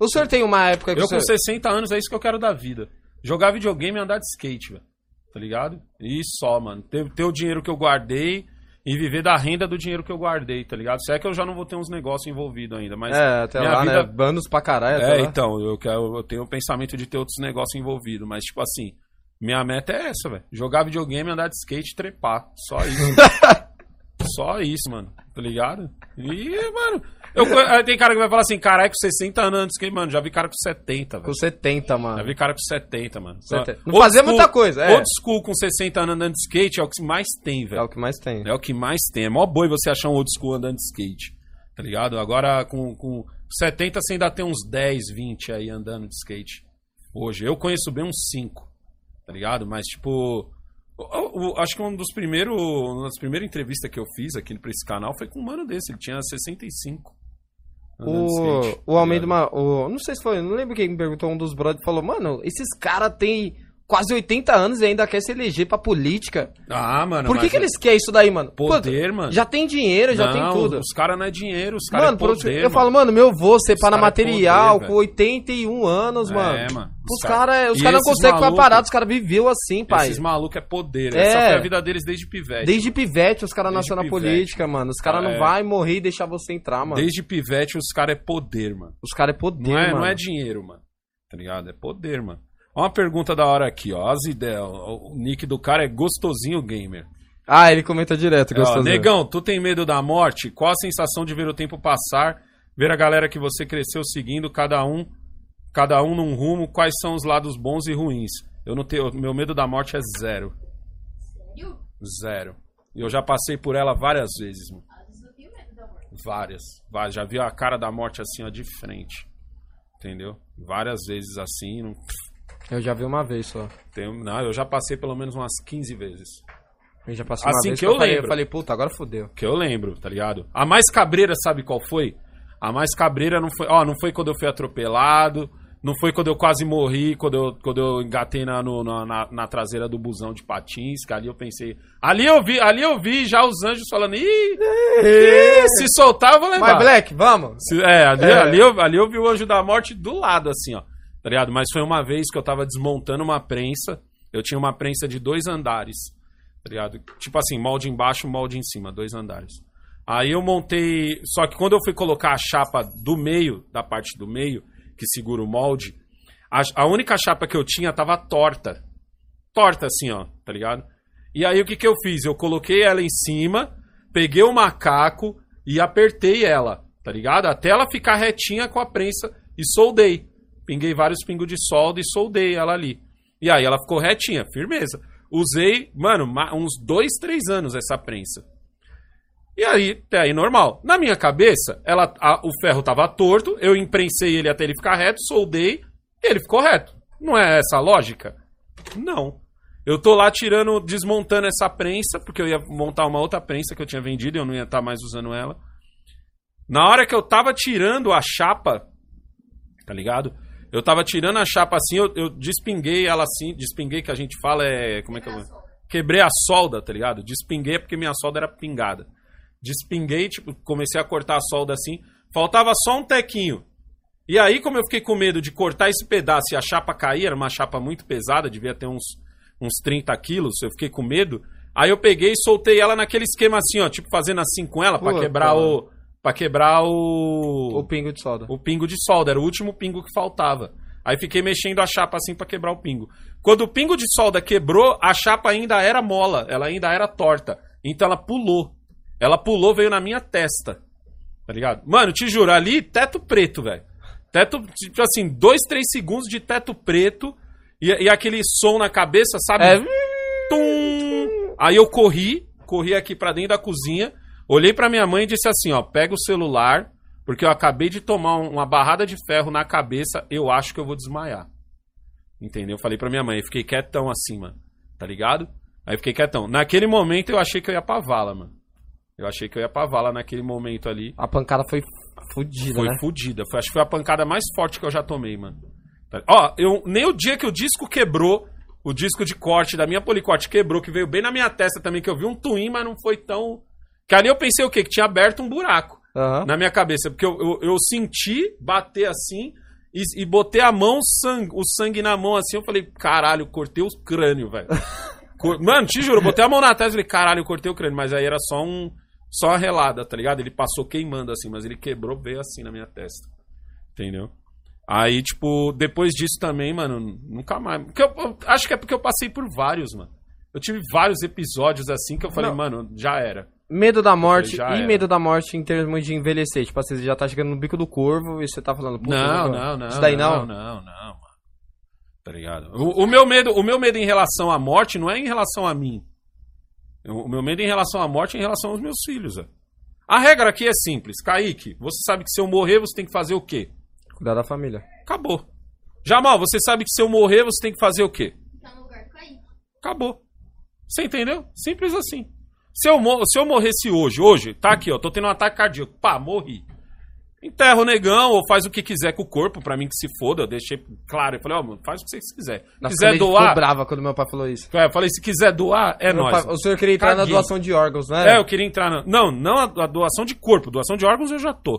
O senhor tem uma época que Eu o senhor... com 60 anos é isso que eu quero da vida. Jogar videogame e andar de skate, velho. Tá ligado? E só, mano. Ter, ter o dinheiro que eu guardei e viver da renda do dinheiro que eu guardei, tá ligado? Se é que eu já não vou ter uns negócios envolvidos ainda, mas. É, até minha lá, vida- né? Bandos pra caralho. É, lá. então, eu, quero, eu tenho o pensamento de ter outros negócios envolvidos, mas, tipo assim, minha meta é essa, velho. Jogar videogame, andar de skate e trepar. Só isso. *laughs* Só isso, mano. Tá ligado? E, mano. Eu, tem cara que vai falar assim, caralho, com 60 anos andando de skate, mano. Já vi cara com 70, velho. Com 70, Já mano. vi cara com 70, mano. Só- 70. Não Old fazia school- muita coisa, é. Old school com 60 anos andando de skate é o que mais tem, É velho. o que mais tem. É o que mais tem. É mó boi você achar um old school andando de skate. Tá ligado? Agora com, com 70 você ainda tem uns 10, 20 aí andando de skate. Hoje. Eu conheço bem uns 5. Tá ligado? Mas tipo. o- o- acho que um dos primeiros. Uma das primeiras entrevistas que eu fiz aqui pra esse canal foi com um mano desse. Ele tinha 65. andando de O, skate, o tá Almeida, ligado? Ma- o, não sei se foi, não lembro quem me perguntou, um dos brothers falou, mano, esses caras têm quase 80 anos e ainda quer se eleger pra política. Ah, mano. Por que, que eles querem isso daí, mano? Poder, Pô, mano. Já tem dinheiro, já não, tem tudo. Os caras não é dinheiro, os caras Mano, é poder. eu mano. falo, mano, meu vô separa cara é material poder, com 81 anos, É, mano. mano. Os cara- caras os E cara não conseguem ficar parados, os caras viveu assim, pai. Esses malucos é poder. É. Essa foi a vida deles desde pivete. Desde pivete os caras nasceram na política, mano. Os caras É. não vai morrer e deixar você entrar, mano. Desde pivete os caras é poder, mano. Os caras é poder, Não é, mano. não é dinheiro, mano. Tá ligado? É poder, mano. Ó uma pergunta da hora aqui, ó. As ideias. O nick do cara é Gostosinho Gamer. Ah, ele comenta direto, Ó, gostoso. negão, tu tem medo da morte? Qual a sensação de ver o tempo passar, ver a galera que você cresceu seguindo, cada um, cada um num rumo, quais são os lados bons e ruins? Eu não tenho, meu medo da morte é zero, Sério? zero. E eu já passei por ela várias vezes, mano. Várias, várias. Já vi a cara da morte assim, ó, de frente. Entendeu? Várias vezes assim, não Eu já vi uma vez só. tenho, não, eu já passei pelo menos umas 15 vezes. Eu já passei uma Assim vez que eu lembro. eu falei, puta, agora fodeu. Que eu lembro, tá ligado? A mais cabreira, sabe qual foi? A mais cabreira não foi. Ó, não foi quando eu fui atropelado. Não foi quando eu quase morri, quando eu, quando eu engatei na, no- na, na- na traseira do busão de patins, que ali eu pensei. Ali eu vi, ali eu vi já os anjos falando, ih, ih, se soltar eu vou levar. Mas, Black, vamos. Se- é, ali, É. Ali, eu, ali eu vi o anjo da morte do lado, assim, ó. Tá ligado? Mas foi uma vez que eu tava desmontando uma prensa. Eu tinha uma prensa de dois andares. Tá ligado? Tipo assim, molde embaixo, molde em cima, dois andares. Aí eu montei. Só que quando eu fui colocar a chapa do meio, da parte do meio, que segura o molde, a, a única chapa que eu tinha tava torta. Torta, assim, ó, tá ligado? E aí o que que eu fiz? Eu coloquei ela em cima, peguei o macaco e apertei ela, tá ligado? Até ela ficar retinha com a prensa e soldei. Pinguei vários pingos de solda e soldei ela ali. E aí ela ficou retinha, firmeza. Usei, mano, ma- uns dois, três anos essa prensa. E aí, até aí normal. Na minha cabeça, ela, a- o ferro tava torto, eu imprensei ele até ele ficar reto, soldei, ele ficou reto. Não é essa a lógica? Não. Eu tô lá tirando, desmontando essa prensa, porque eu ia montar uma outra prensa que eu tinha vendido e eu não ia estar mais usando ela. Na hora que eu tava tirando a chapa, tá ligado? Eu tava tirando a chapa assim, eu, eu despinguei ela assim, despinguei que a gente fala é. Como é que eu. Quebrei a solda, tá ligado? Despinguei porque minha solda era pingada. Despinguei, tipo, comecei a cortar a solda assim. Faltava só um tequinho. E aí, como eu fiquei com medo de cortar esse pedaço e a chapa cair, era uma chapa muito pesada, devia ter uns, uns 30 quilos, eu fiquei com medo. Aí eu peguei e soltei ela naquele esquema assim, ó, tipo fazendo assim com ela, pra Puta, quebrar mano. o. para quebrar o. O pingo de solda. O pingo de solda, era o último pingo que faltava. Aí fiquei mexendo a chapa assim pra quebrar o pingo. Quando o pingo de solda quebrou, a chapa ainda era mola, ela ainda era torta. Então ela pulou. Ela pulou, veio na minha testa. Tá ligado? Mano, te juro, ali, teto preto, velho. Teto, tipo assim, dois, três segundos de teto preto e, e aquele som na cabeça, sabe? É. Tum! Aí eu corri, corri aqui pra dentro da cozinha, olhei pra minha mãe e disse assim, ó, pega o celular, porque eu acabei de tomar um- uma barrada de ferro na cabeça, eu acho que eu vou desmaiar. Entendeu? Falei pra minha mãe, fiquei quietão assim, mano. Tá ligado? Aí fiquei quietão. Naquele momento eu achei que eu ia pra vala, mano. Eu achei que eu ia pra vala naquele momento ali. A pancada foi fudida, Foi né? fudida. Foi, acho que foi a pancada mais forte que eu já tomei, mano. Tá- Ó, eu, nem o dia que o disco quebrou, o disco de corte da minha policorte quebrou, que veio bem na minha testa também, que eu vi um twin, mas não foi tão. Que ali eu pensei o quê? Que tinha aberto um buraco Aham. na minha cabeça. Porque eu, eu, eu senti bater assim e, e botei a mão, sangue, o sangue na mão assim. Eu falei, caralho, cortei o crânio, velho. *laughs* Mano, te juro, botei a mão na testa e falei, caralho, cortei o crânio. Mas aí era só um. Só uma relada, tá ligado? Ele passou queimando assim, mas ele quebrou, veio assim na minha testa. Entendeu? Aí, tipo, depois disso também, mano, nunca mais. Porque eu, eu acho que é porque eu passei por vários, mano. Eu tive vários episódios assim que eu falei, Não. mano, já era. Medo da morte e era. medo da morte em termos de envelhecer. Tipo, assim, você já tá chegando no bico do corvo e você tá falando, Não, não, não. Isso daí não? Não, não, não, mano. Tá ligado? O, o meu medo, o meu medo em relação à morte não é em relação a mim. O meu medo em relação à morte é em relação aos meus filhos. ó. A regra aqui é simples. Kaique, você sabe que se eu morrer, você tem que fazer o quê? Cuidar da família. Acabou. Jamal, você sabe que se eu morrer, você tem que fazer o quê? Tá no lugar do Kaique. Acabou. Você entendeu? Simples assim. Se eu, se eu morresse hoje, hoje, tá aqui, ó, tô tendo um ataque cardíaco. Pá, morri. Enterra o negão ou faz o que quiser com o corpo, pra mim que se foda. Eu deixei claro. Eu falei, ó, mano, faz o que você quiser. Nossa, quiser doar. brava quando meu pai falou isso. É, eu falei, se quiser doar, é Meu nóis. pai- o senhor queria entrar na doação de órgãos, né? É, eu queria entrar na. Não, não a, doação de corpo. Doação de órgãos eu já tô.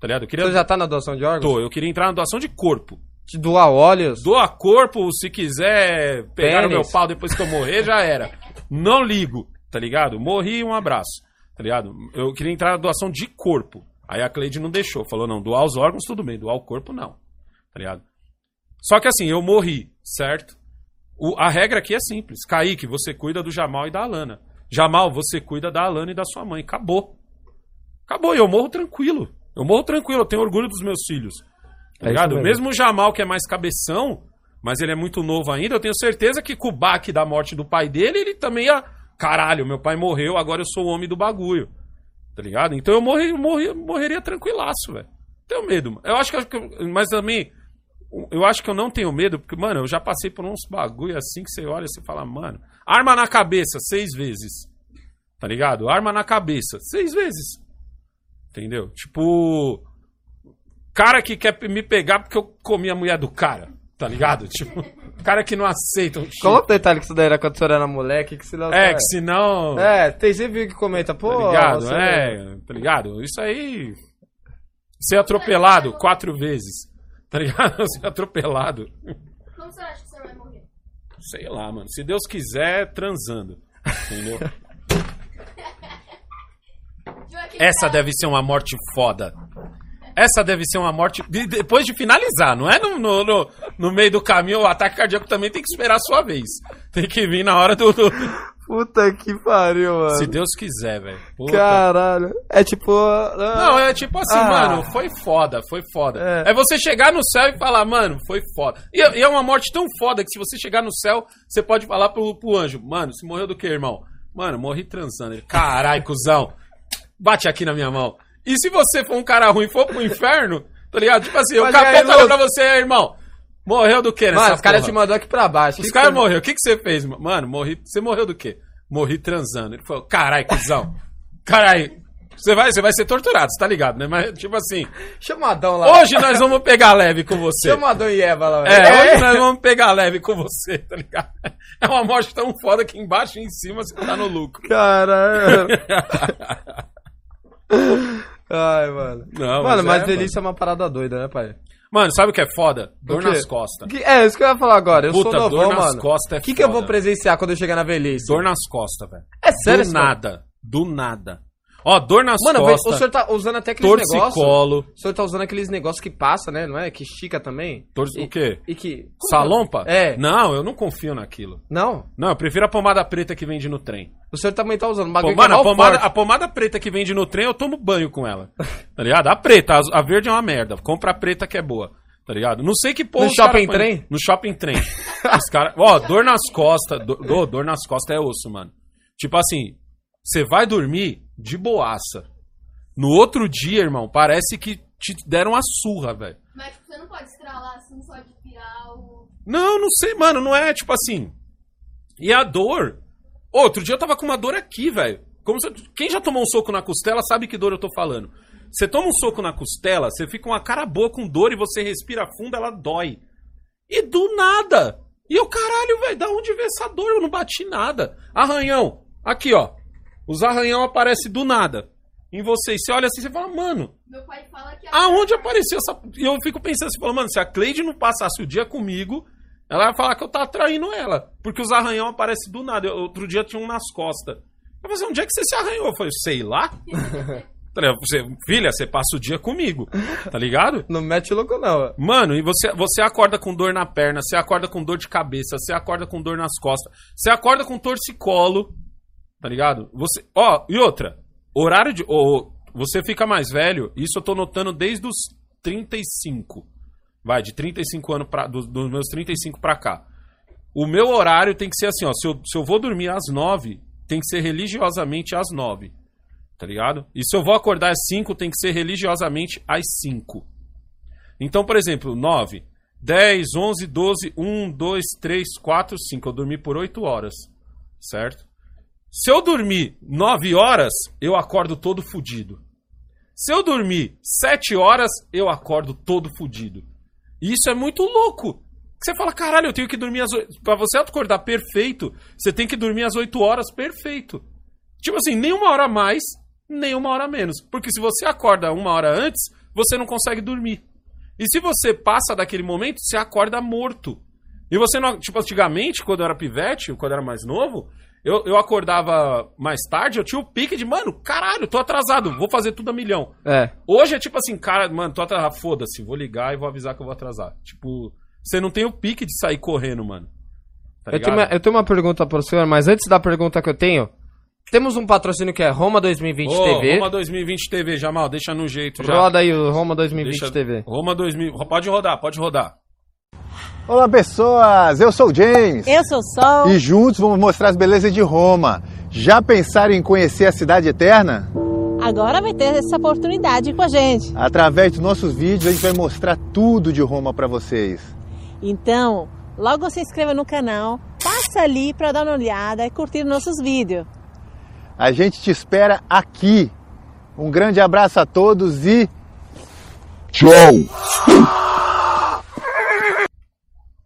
Tá ligado? Eu queria. Você já tá na doação de órgãos? Tô, eu queria entrar na doação de corpo. De doar óleos? Doa corpo, se quiser pegar o Pênis. meu pau depois que eu morrer, já era. Não ligo, tá ligado? Morri, um abraço, tá ligado? Eu queria entrar na doação de corpo. Aí a Cleide não deixou. Falou, não, doar os órgãos tudo bem, doar o corpo não. Tá ligado? Só que assim, eu morri, certo? O- a regra aqui é simples. Kaique, você cuida do Jamal e da Alana. Jamal, você cuida da Alana e da sua mãe. Acabou. Acabou. E eu morro tranquilo. Eu morro tranquilo. Eu tenho orgulho dos meus filhos. Tá É ligado? mesmo. Mesmo o Jamal, que é mais cabeção, mas ele é muito novo ainda, eu tenho certeza que com o baque da morte do pai dele, ele também ia. Caralho, meu pai morreu, agora eu sou o homem do bagulho. Tá ligado? Então eu morri, morri, morreria tranquilaço, velho. Tenho medo. Eu acho que. Mas também. Eu acho que eu não tenho medo, porque, mano, eu já passei por uns bagulho assim que você olha e você fala, mano, arma na cabeça seis vezes. Tá ligado? Arma na cabeça seis vezes. Entendeu? Tipo. Cara que quer me pegar porque eu comi a mulher do cara. Tá ligado? Tipo, cara que não aceita. chifre. Conta o detalhe que isso daí era quando o senhor era moleque, que se não... É, que senão. É, tem sempre que comenta, pô... Tá ligado? você- É, tá ligado? Isso aí. Ser atropelado quatro vezes. Tá ligado? *laughs* Ser atropelado. Como você acha que você vai morrer? Sei lá, mano. Se Deus quiser, transando. Entendeu? *laughs* Joaquim Essa Fala- deve ser uma morte foda. Essa deve ser uma morte. de- depois de finalizar, não é no, no, no, no meio do caminho. O ataque cardíaco também tem que esperar a sua vez. Tem que vir na hora do. do- Puta que pariu, mano. Se Deus quiser, velho. Caralho. É tipo... ah, Não, é tipo assim, Ah. mano, foi foda, foi foda. É. É. você chegar no céu e falar, mano, foi foda. E, é- e é uma morte tão foda que se você chegar no céu, você pode falar pro, pro anjo, mano, você morreu do que, irmão? Mano, morri transando. Ele, carai, cuzão, bate aqui na minha mão. E se você for um cara ruim e for pro inferno, tá ligado? Tipo assim, o Mas aí, capeta olha pra você, irmão, morreu do que nessa Mano, os caras te mandou aqui pra baixo. Os caras que morreram. O que, que você fez, mano? Mano, morri. Você morreu do quê? Morri transando. Ele falou, carai, cuzão. Carai. Você vai, você vai ser torturado, você tá ligado, né? Mas, tipo assim, Chama o Adão lá. hoje nós vamos pegar leve com você. Chama o Adão e Eva lá. É, hoje nós vamos pegar leve com você, tá ligado? É uma morte tão foda que embaixo e em cima você tá no lucro. Caralho. *laughs* Ai, mano. Não, mano, mas é, velhice é uma parada doida, né, pai? Mano, sabe o que é foda? Dor nas costas. Que- é, isso que eu ia falar agora. Eu Puta, sou novão, dor nas mano. costas é O que, que eu vou presenciar quando eu chegar na velhice? Dor nas costas, velho. É sério, Do nada. Do nada. Ó, dor nas Mano, costas. o senhor tá usando até aqueles negócios. torcicolo. O senhor tá usando aqueles negócios que passa, né? Não é? Que estica também. Torci... E- O quê? E que. Salompa? É. Não, eu não confio naquilo. Não. Não, eu prefiro a pomada preta que vende no trem. O senhor também tá usando. Bagulho mano, que é a pomada, forte. a pomada preta que vende no trem, eu tomo banho com ela. *laughs* Tá ligado? A preta, a, a verde é uma merda. Compra a preta que é boa. Tá ligado? Não sei que porra. No cara shopping põe- trem? No shopping trem. *laughs* os cara, ó, dor nas costas. Dor, dor nas costas é osso, mano. Tipo assim, você vai dormir de boaça. No outro dia, irmão, parece que te deram uma surra, velho. Mas você não pode estralar assim só de virar o. Não, não sei, mano. Não é tipo assim. E a dor. Outro dia eu tava com uma dor aqui, velho. Como se- Quem já tomou um soco na costela sabe que dor eu tô falando. Você toma um soco na costela, você fica com uma cara boa com dor e você respira fundo, ela dói. E do nada. E eu, caralho, velho, da onde veio essa dor? Eu não bati nada. Arranhão. Aqui, ó. Os arranhão aparecem do nada. Em você. E você olha assim e você fala, mano, Meu pai fala que. Aonde apareceu essa. E eu fico pensando assim, falando, mano, se a Cleide não passasse o dia comigo, ela vai falar que eu tava traindo ela. Porque os arranhão aparecem do nada. Eu- outro dia tinha um nas costas. Eu falei assim, onde é que você se arranhou? Eu falei, sei lá. *laughs* Você, filha, você passa o dia comigo, tá ligado? *laughs* Não mete louco, não. Mano, e você, você acorda com dor na perna, você acorda com dor de cabeça, você acorda com dor nas costas, você acorda com torcicolo, tá ligado? Você, ó, e outra, horário de, ó, você fica mais velho, isso eu tô notando desde os 35. Vai, de 35 anos pra, dos, dos meus 35 pra cá. O meu horário tem que ser assim, ó, se eu, se eu vou dormir às 9, tem que ser religiosamente às 9. Tá ligado? E se eu vou acordar às 5, tem que ser religiosamente às 5. Então, por exemplo, 9, 10, 11, 12, 1, 2, 3, 4, 5. Eu dormi por 8 horas, certo? Se eu dormir 9 horas, eu acordo todo fudido. Se eu dormir 7 horas, eu acordo todo fudido. E isso é muito louco. Você fala, caralho, eu tenho que dormir às 8. Pra você acordar perfeito, você tem que dormir às 8 horas perfeito. Tipo assim, nem uma hora mais, nem uma hora menos. Porque se você acorda uma hora antes, você não consegue dormir. E se você passa daquele momento, você acorda morto. E você não. Tipo, antigamente, quando eu era pivete, quando eu era mais novo, eu, eu acordava mais tarde, eu tinha o pique de, mano, caralho, tô atrasado, vou fazer tudo a milhão. É. Hoje é tipo assim, cara, mano, tô atrasado, foda-se, vou ligar e vou avisar que eu vou atrasar. Tipo, você não tem o pique de sair correndo, mano. Tá Eu tenho, uma, eu tenho uma pergunta pro senhor, mas antes da pergunta que eu tenho, temos um patrocínio que é Roma 2020 Ô, TV. Roma 2020 TV, Jamal, deixa no jeito já. Roda aí o Roma 2020 Deixa- TV. Roma 2000, pode rodar, pode rodar. Olá pessoas, eu sou o James Eu sou Sol. e juntos vamos mostrar as belezas de Roma. Já pensaram em conhecer a cidade eterna? Agora vai ter essa oportunidade com a gente. Através dos nossos vídeos a gente vai mostrar tudo de Roma para vocês. Então, logo se inscreva no canal, passa ali para dar uma olhada e curtir nossos vídeos. A gente te espera aqui. Um grande abraço a todos e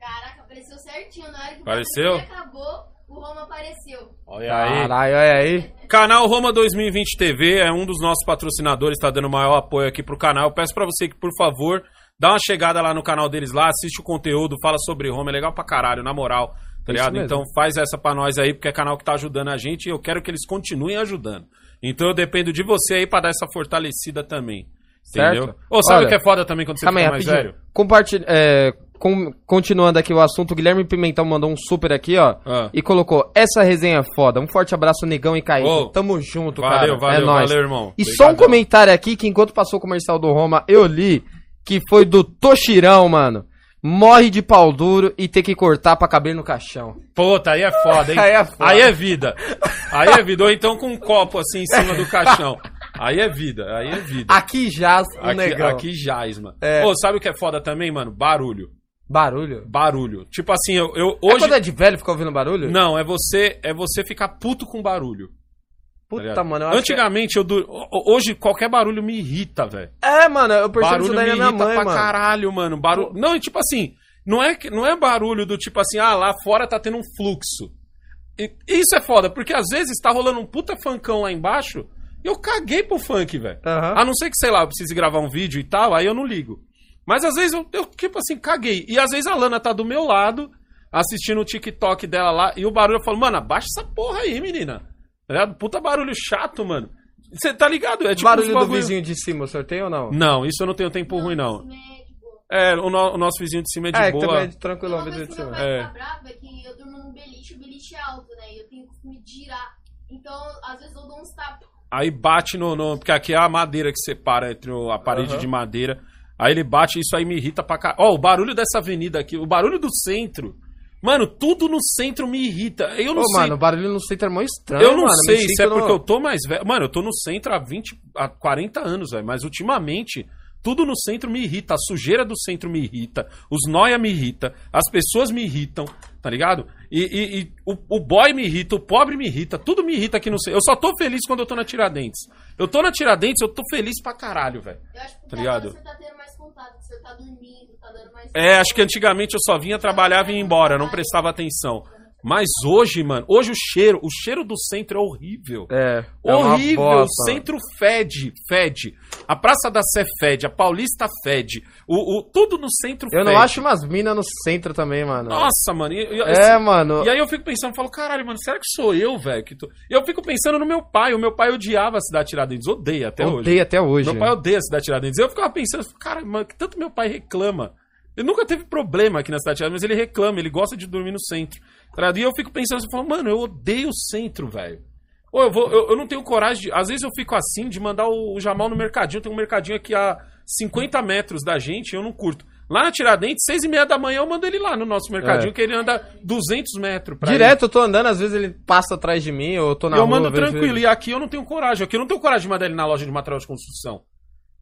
Caraca, apareceu certinho. Na hora que Apareceu? acabou, o Roma apareceu. Olha aí. Caralho, olha aí. Canal Roma 2020 TV é um dos nossos patrocinadores, tá dando maior apoio aqui pro canal. Eu peço pra você que, por favor, dá uma chegada lá no canal deles lá, assiste o conteúdo, fala sobre Roma, é legal pra caralho, na moral. Tá ligado? Então faz essa pra nós aí, porque é canal que tá ajudando a gente e eu quero que eles continuem ajudando. Então eu dependo de você aí pra dar essa fortalecida também. Entendeu? Certo. Ô, sabe Olha, o que é foda também quando você aí, fica mais velho? Compartilha, é, com- continuando aqui o assunto, o Guilherme Pimentão mandou um super aqui, ó. Ah. E colocou, essa resenha é foda. Um forte abraço, Negão e Kaique. Ô, Tamo junto, valeu, cara. valeu, é nóis. valeu, irmão. E só um comentário aqui, que enquanto passou o comercial do Roma, eu li, que foi do Toshirão, mano. Morre de pau duro e ter que cortar pra caber no caixão. Puta, aí é foda, hein? *laughs* Aí é foda. Aí é vida. Aí é vida. Ou então com um copo assim em cima do caixão. Aí é vida, aí é vida. Aqui jaz o Aqui, negão. aqui jaz, mano. É. Ô, sabe o que é foda também, mano? Barulho. Barulho? Barulho. Tipo assim, eu, eu Hoje... É hoje. quando é de velho ficar ouvindo barulho? Não, é você, é você ficar puto com barulho. tá Puta, ligado? mano, eu acho Antigamente, eu dur... ho- hoje qualquer barulho me irrita, velho. que... É, mano, eu percebo Barulho isso daí me na minha irrita mãe, pra mano. caralho, mano. Barulho. Não, e tipo assim, não é, que- não é barulho do tipo assim, ah, lá fora tá tendo um fluxo. E, isso é foda, porque às vezes tá rolando um puta funkão lá embaixo e eu caguei pro funk, velho. Aham. A não ser que, sei lá, eu precise gravar um vídeo e tal, aí eu não ligo. Mas às vezes eu, eu, tipo assim, caguei. E às vezes a Lana tá do meu lado, assistindo o TikTok dela lá, e o barulho eu falo, mano, abaixa essa porra aí, menina. Tá ligado? Puta barulho chato, mano. Você tá ligado? É tipo barulho uns do bagulho- vizinho de cima, o sorteio ou não? Não, isso eu não tenho tempo ruim, não. É, o, no- o nosso vizinho de cima é de É, que boa. também é tranquilo o vizinho de que meu cima. pai É. fica bravo é que eu durmo num beliche, o beliche é alto, né? E eu tenho costume de girar. Então, às vezes eu dou uns tapas. Aí bate no, no- Porque aqui é a madeira que separa entre o- a parede Aham. de madeira. Aí ele bate e isso aí me irrita pra caralho. Ó, o barulho dessa avenida aqui, o barulho do centro. Mano, tudo no centro me irrita. Eu não Ô, sei. mano, o barulho no centro é mó estranho, eu não mano. sei se é porque eu tô mais velho. Mano, eu tô no centro há 20, há 40 anos, velho. Mas ultimamente, tudo no centro me irrita. A sujeira do centro me irrita. Os noia me irrita. As pessoas me irritam, tá ligado? E, e- e o, o boy me irrita, o pobre me irrita. Tudo me irrita aqui no centro. Eu só tô feliz quando eu tô na Tiradentes. Eu tô na Tiradentes, eu tô feliz pra caralho, velho. Eu acho que Tá ligado? você tá tendo tá dormindo, tá dando mais. É, acho que antigamente eu só vinha, trabalhava e ia embora, não prestava atenção. Mas hoje, mano, hoje o cheiro, o cheiro do centro é horrível. É. é Horrível, o bosta, mano. centro fede, fede. A Praça da Sé fede, a Paulista fede. O, o- tudo no centro Eu fede. não acho umas minas no centro também, mano. Nossa, mano. e- É, mano. E aí eu fico pensando, falo, caralho, mano, será que sou eu, velho? que tô-" eu fico pensando no meu pai. O meu pai odiava a cidade Tiradentes, odeia até hoje. Odeio até hoje. Meu pai odeia a cidade Tiradentes. Eu ficava pensando, cara, mano, que tanto meu pai reclama. Ele nunca teve problema aqui na cidade mas ele reclama, ele gosta de dormir no centro. Tá? E eu fico pensando, eu falo, mano, eu odeio o centro, velho. Ou eu, vou, eu, eu não tenho coragem de. Às vezes eu fico assim de mandar o, o Jamal no mercadinho. Tem um mercadinho aqui a 50 metros da gente e eu não curto. Lá na Tiradentes, seis e meia da manhã, eu mando ele lá no nosso mercadinho, É. que ele anda 200 metros. Direto eu tô andando, às vezes ele passa atrás de mim, ou eu tô na eu rua. mando às vezes tranquilo. E aqui eu não tenho coragem. Aqui eu não tenho coragem de mandar ele na loja de material de construção.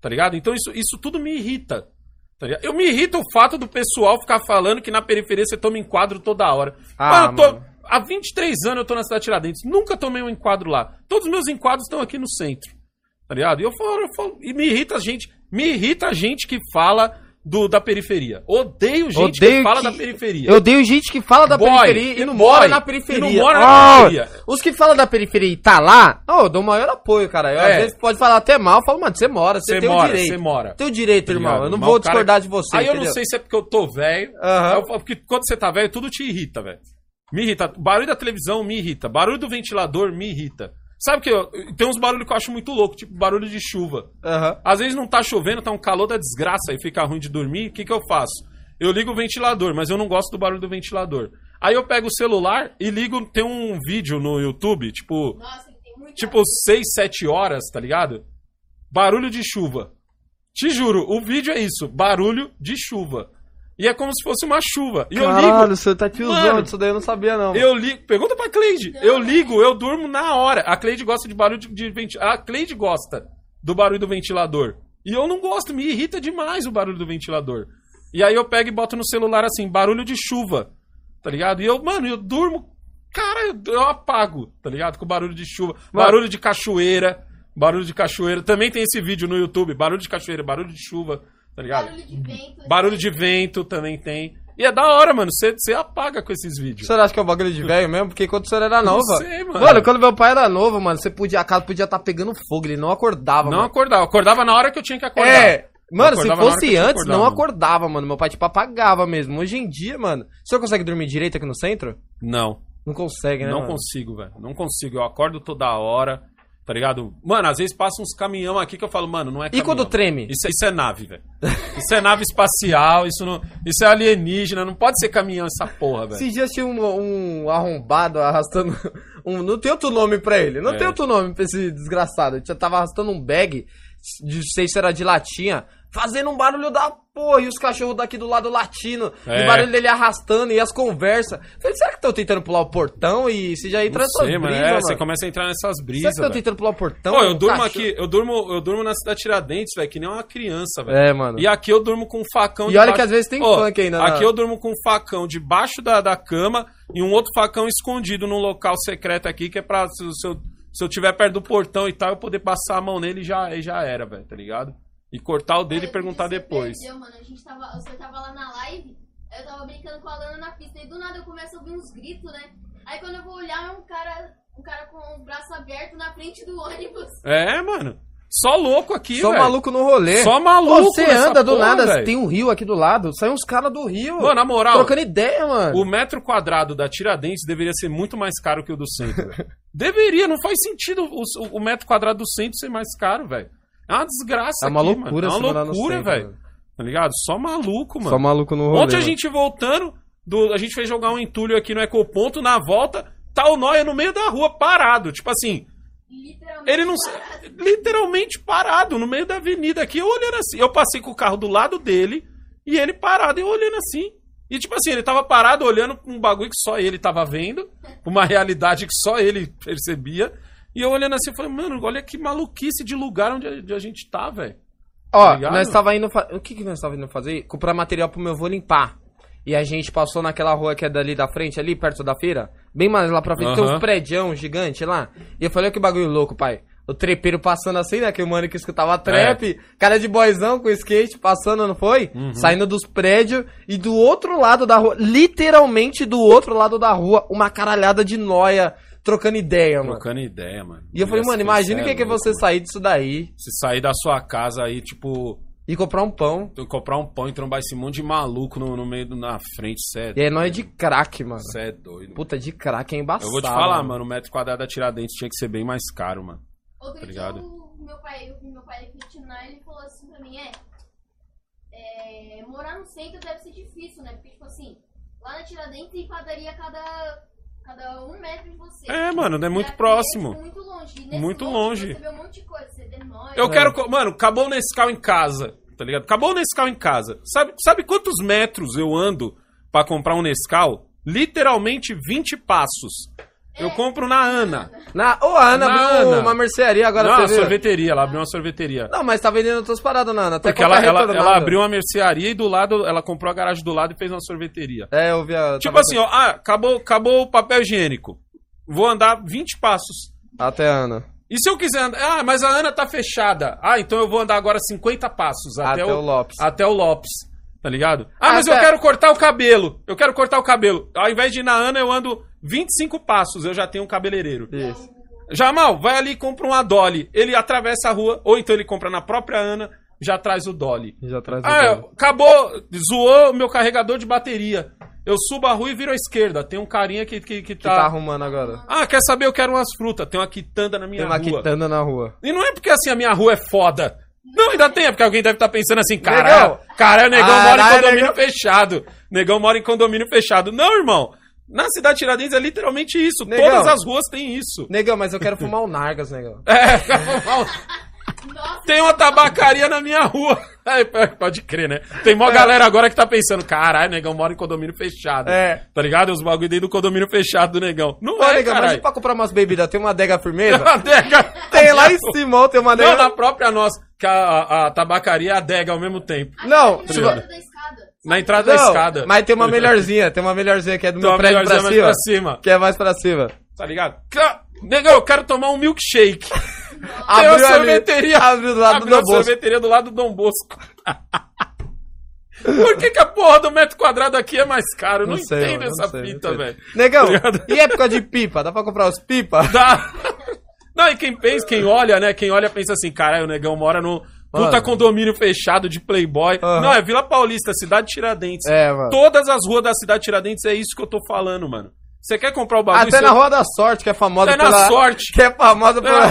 Tá ligado? Então isso, isso tudo me irrita. Tá? Eu me irrita o fato do pessoal ficar falando que na periferia você toma enquadro toda hora. Ah, Mano, eu tô- há 23 anos eu tô na cidade de Tiradentes. Nunca tomei um enquadro lá. Todos os meus enquadros estão aqui no centro. Tá ligado? E eu falo, eu falo, e me irrita a gente, me irrita a gente que fala do, da periferia. Odeio gente que Odeio fala que- da periferia. Eu odeio gente que fala da Boy, periferia e não boy, mora na e periferia. não mora na Ah, periferia. Os que falam da periferia e tá lá, oh, eu dou o maior apoio, cara. Eu, É. Às vezes pode falar até mal, eu falo, mano, você mora, você tem o mora, direito. você mora. Tem o direito, irmão. Eu não vou o cara- discordar de você. Aí eu não entendeu? sei se é porque eu tô velho. Falo, Porque quando você tá velho, tudo te irrita, velho. Me irrita. Barulho da televisão me irrita. Barulho do ventilador me irrita. Sabe que eu, tem uns barulhos que eu acho muito louco, tipo barulho de chuva. Aham. Às vezes não tá chovendo, tá um calor da desgraça e fica ruim de dormir. O que, que eu faço? Eu ligo o ventilador, mas eu não gosto do barulho do ventilador. Aí eu pego o celular e ligo. Tem um vídeo no YouTube, tipo, Nossa, tem muito. tipo 6, 7 horas, tá ligado? Barulho de chuva. Te juro, o vídeo é isso: barulho de chuva. E é como se fosse uma chuva. E eu Caralho, ligo. você tá tiozão Mano, disso daí, eu não sabia não. Eu ligo. Pergunta pra Cleide. Eu ligo, eu durmo na hora. A Cleide gosta de barulho de, de ventilador. A Cleide gosta do barulho do ventilador. E eu não gosto, me irrita demais o barulho do ventilador. E aí eu pego e boto no celular assim, barulho de chuva. Tá ligado? E eu, mano, eu durmo. Cara, eu, eu apago, tá ligado? Com barulho de chuva. Mano. Barulho de cachoeira. Barulho de cachoeira. Também tem esse vídeo no YouTube. Barulho de cachoeira, barulho de chuva. Tá ligado? Barulho de vento. Barulho de vento também tem. E é da hora, mano. Você você apaga com esses O vídeos. senhor acha que é um bagulho de velho mesmo? Porque quando o senhor era novo. sei, mano. mano. quando meu pai era novo, mano, você podia, a casa podia estar pegando fogo, ele não acordava, Não mano. acordava. Acordava na hora que eu tinha que acordar. É. Mano, se fosse antes, acordar, não mano. acordava, mano. Meu pai, tipo, apagava mesmo. Hoje em dia, mano. O senhor consegue dormir direito aqui no centro? Não. Não consegue, né? não mano? consigo, velho. Não consigo. Eu acordo toda hora. Tá ligado? Mano, às vezes passa uns caminhão aqui que eu falo, mano, não é E caminhão. quando treme? Isso, é- isso é nave, velho. Isso é nave espacial, isso não. Isso é alienígena, não pode ser caminhão essa porra, velho. Esses dias tinha um, um arrombado arrastando. *laughs* Um, não tem outro nome pra ele. Não É. tem outro nome pra esse desgraçado. Ele tava arrastando um bag, de não sei se era de latinha, fazendo um barulho da porra. E os cachorros daqui do lado latindo. E É. o barulho dele arrastando e as conversas. Falei, será que estão tentando pular o portão? E você já entra Não nessas sei, brisas, É, você começa a entrar nessas Será que brisas. estão tentando pular o portão? Pô, eu durmo cachorro- aqui, eu durmo, eu durmo na cidade Tiradentes, velho, que nem uma criança, velho. É, mano. E aqui eu durmo com um facão E olha debaixo- que às vezes tem Ó, funk ainda Aqui eu durmo com um facão debaixo da, da cama e um outro facão escondido num local secreto aqui, que é pra se, se eu, se eu tiver perto do portão e tal, eu poder passar a mão nele e já, e já era, velho, tá ligado? E cortar o dele e perguntar você depois. Perdeu, mano. A gente tava, você tava lá na live, aí eu tava brincando com a Lana na pista, e do nada eu começo a ouvir uns gritos, né? Aí quando eu vou olhar, é um cara, um cara com o braço aberto na frente do ônibus. É, mano. Só louco aqui, Só velho. maluco no rolê. Só maluco Você nessa anda do porra, nada, velho. tem um rio aqui do lado, sai uns caras do rio. Mano, na moral, trocando ideia, mano. O metro quadrado da Tiradentes deveria ser muito mais caro que o do centro. velho. deveria, não faz sentido o, o- o metro quadrado do centro ser mais caro, velho. É uma desgraça É uma aqui, loucura mano. É uma loucura, velho. mano. Tá ligado? Só maluco, mano. Só maluco no rolê. Ontem a mano. gente voltando, do- a gente fez jogar um entulho aqui no Ecoponto, na volta, tá o Noia no meio da rua, parado. Tipo assim, Literalmente. ele não. parado. Literalmente parado, no meio da avenida aqui, eu olhando assim. Eu passei com o carro do lado dele e ele parado, eu olhando assim. E tipo assim, ele tava parado olhando pra um bagulho que só ele tava vendo, uma *laughs* realidade que só ele percebia. E eu olhando assim, eu falei, mano, olha que maluquice de lugar onde a, gente tá, velho. Ó, ligado? nós tava indo. fa- O que que nós tava indo fazer? Comprar material pro meu avô limpar. E a gente passou naquela rua que é dali da frente, ali, perto da feira. Bem mais lá pra frente. Tem Aham. uns prédios gigantes lá. E eu falei, olha que bagulho louco, pai. O trepeiro passando assim, né? Que o mano que escutava trap. Cara de boizão com skate passando, não foi? Uhum. Saindo dos prédios. E do outro lado da rua, literalmente do outro lado da rua, uma caralhada de noia trocando ideia, mano. Trocando ideia, mano. E eu falei, mano, imagina o que é que você mano. sair disso daí Se sair da sua casa aí, tipo, e comprar um pão. tu comprar um pão e trombar esse monte de maluco no, no meio do na frente, cê E é, aí nós de crack, mano. cê é doido. Puta, de crack é embaçado. Eu vou te falar, mano, o metro quadrado da Tiradentes tinha que ser bem mais caro, mano. Outro Tá dia ligado? o meu pai, o meu pai Tiná, ele falou assim pra mim, é, é, morar no centro deve ser difícil, né? Porque, tipo assim, lá na Tiradentes tem padaria a cada, cada um metro de você. É, mano, é E muito próximo. É, muito longe. Muito longe. Um coisa. Eu quero. co- Mano, acabou o Nescau em casa, tá ligado? Acabou o Nescau em casa. Sabe, sabe quantos metros eu ando pra comprar um Nescau? Literalmente 20 passos. Eu compro na Ana. Na... Ô, a Ana Na abriu Ana. uma mercearia agora, Não, a você viu? sorveteria, ela abriu uma sorveteria. Não, mas tá vendendo outras paradas, Nana. Até Porque ela, Coca ela, ela abriu uma mercearia e do lado, ela comprou a garagem do lado e fez uma sorveteria. É, eu vi a... Tipo tava- assim, ó, ah, acabou, acabou o papel higiênico. Vou andar 20 passos. Até a Ana. E se eu quiser andar. Ah, mas a Ana tá fechada. Ah, então eu vou andar agora 50 passos até, Até o Lopes. Até o Lopes. Tá ligado? Ah, mas Até- eu quero cortar o cabelo. Eu quero cortar o cabelo. Ao invés de ir na Ana, eu ando 25 passos. Eu já tenho um cabeleireiro. Isso. Jamal, vai ali e compra uma Dolly. Ele atravessa a rua, ou então ele compra na própria Ana, já traz o Dolly. Já traz o Ah, acabou, zoou o meu carregador de bateria. Eu subo a rua e viro à esquerda. Tem um carinha que, que, que Que tá. tá arrumando agora. Ah, quer saber? Eu quero umas frutas. Tem uma quitanda na minha Tem uma rua. quitanda na rua. E não é porque assim a minha rua é foda. Não, ainda tem, é porque alguém deve estar pensando assim, caralho, caralho, negão Caralho, mora em condomínio negão. fechado. Negão mora em condomínio fechado. Não, irmão. Na cidade de Tiradentes é literalmente isso. Negão. Todas as ruas têm isso. Negão, mas eu quero fumar o Nargas, negão. *laughs* É, Nossa, tem uma tabacaria na minha rua. *laughs* Pode crer, né? Tem mó galera agora que tá pensando, caralho, negão mora em condomínio fechado. É. Tá ligado? Os bagulho dentro do condomínio fechado do negão. Não Ô, é, negão, mas e caralho. pra comprar umas bebidas? Tem uma adega firmeza? *laughs* Adega. tem lá em cima, tem uma Não, adega... na própria nossa, que a, a- a tabacaria e a adega ao mesmo tempo. Não, na entrada da escada. Na entrada da Não, escada. mas tem uma melhorzinha, tem uma melhorzinha que é do Tem meu prédio pra cima, pra cima. Que é mais pra cima. Tá ligado? Negão, eu quero tomar um milkshake. *laughs* Tem Abriu uma ali, sorveteria. abriu do lado abriu do a Dom Bosco. sorveteria do lado do Dom Bosco. Por que, que a porra do metro quadrado aqui é mais caro? Eu não, sei, entendo mano, essa não sei, fita, não velho. Negão, Tá e época de pipa? Dá pra comprar os pipa? Dá. Não, e quem pensa, quem olha, né? Quem olha pensa assim, caralho, o negão mora no puta condomínio fechado de Playboy. Aham. Não, é Vila Paulista, cidade de Tiradentes. É, mano. Todas as ruas da cidade de Tiradentes é isso que eu tô falando, mano. Você quer comprar o bagulho? Até na Rua da Sorte, que é famosa Até na pela... sorte. Que é famosa pela...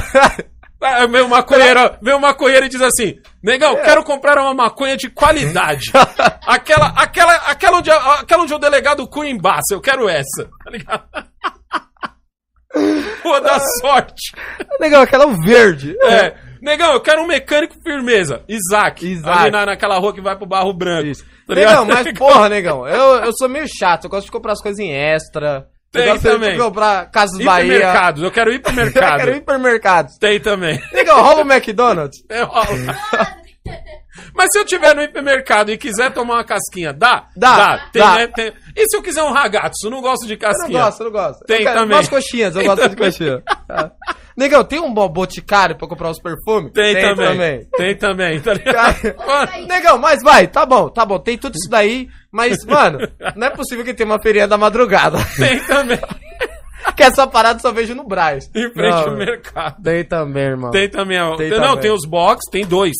Ah, Vem um maconheiro, *laughs* vem um maconheiro e diz assim: Negão, quero comprar uma maconha de qualidade. *laughs* aquela, aquela, aquela, onde, aquela onde o delegado Cunha embaça, eu quero essa. Tá ligado? *laughs* Rua da sorte. Negão, aquela é o verde. É. Negão, eu quero um mecânico firmeza. Isaac. Isaac. Ali na, naquela rua que vai pro Barro Branco. Isso. Tá negão, mas *laughs* porra, negão, eu, eu sou meio chato, eu gosto de comprar as coisas em extra. Tem eu gosto também. de comprar Casas Bahia. Hipermercados, eu quero pro *laughs* Eu quero hipermercados. Tem também. Negão, rola o McDonald's. *laughs* Eu rolo. Mas se eu tiver no hipermercado e quiser tomar uma casquinha, dá? Dá, Tem, dá. né? Tem- E se eu quiser um ragazzo? Não gosto de Eu não casquinha. gosto, eu não gosto. Tem eu quero também. umas coxinhas, eu gosto de coxinha. Negão, tem um bom boticário pra comprar os perfumes? Tem, também. Tem também, tá *laughs* ligado? Negão, mas vai, tá bom, tá bom, tem tudo isso daí, mas, mano, não é possível que tenha uma feirinha da madrugada. tem também. *laughs* que essa parada eu só vejo no Braz. Em frente Não, ao mercado. Tem também, irmão. Tem também. ó. Tem Tem- não, também. tem os box, tem dois.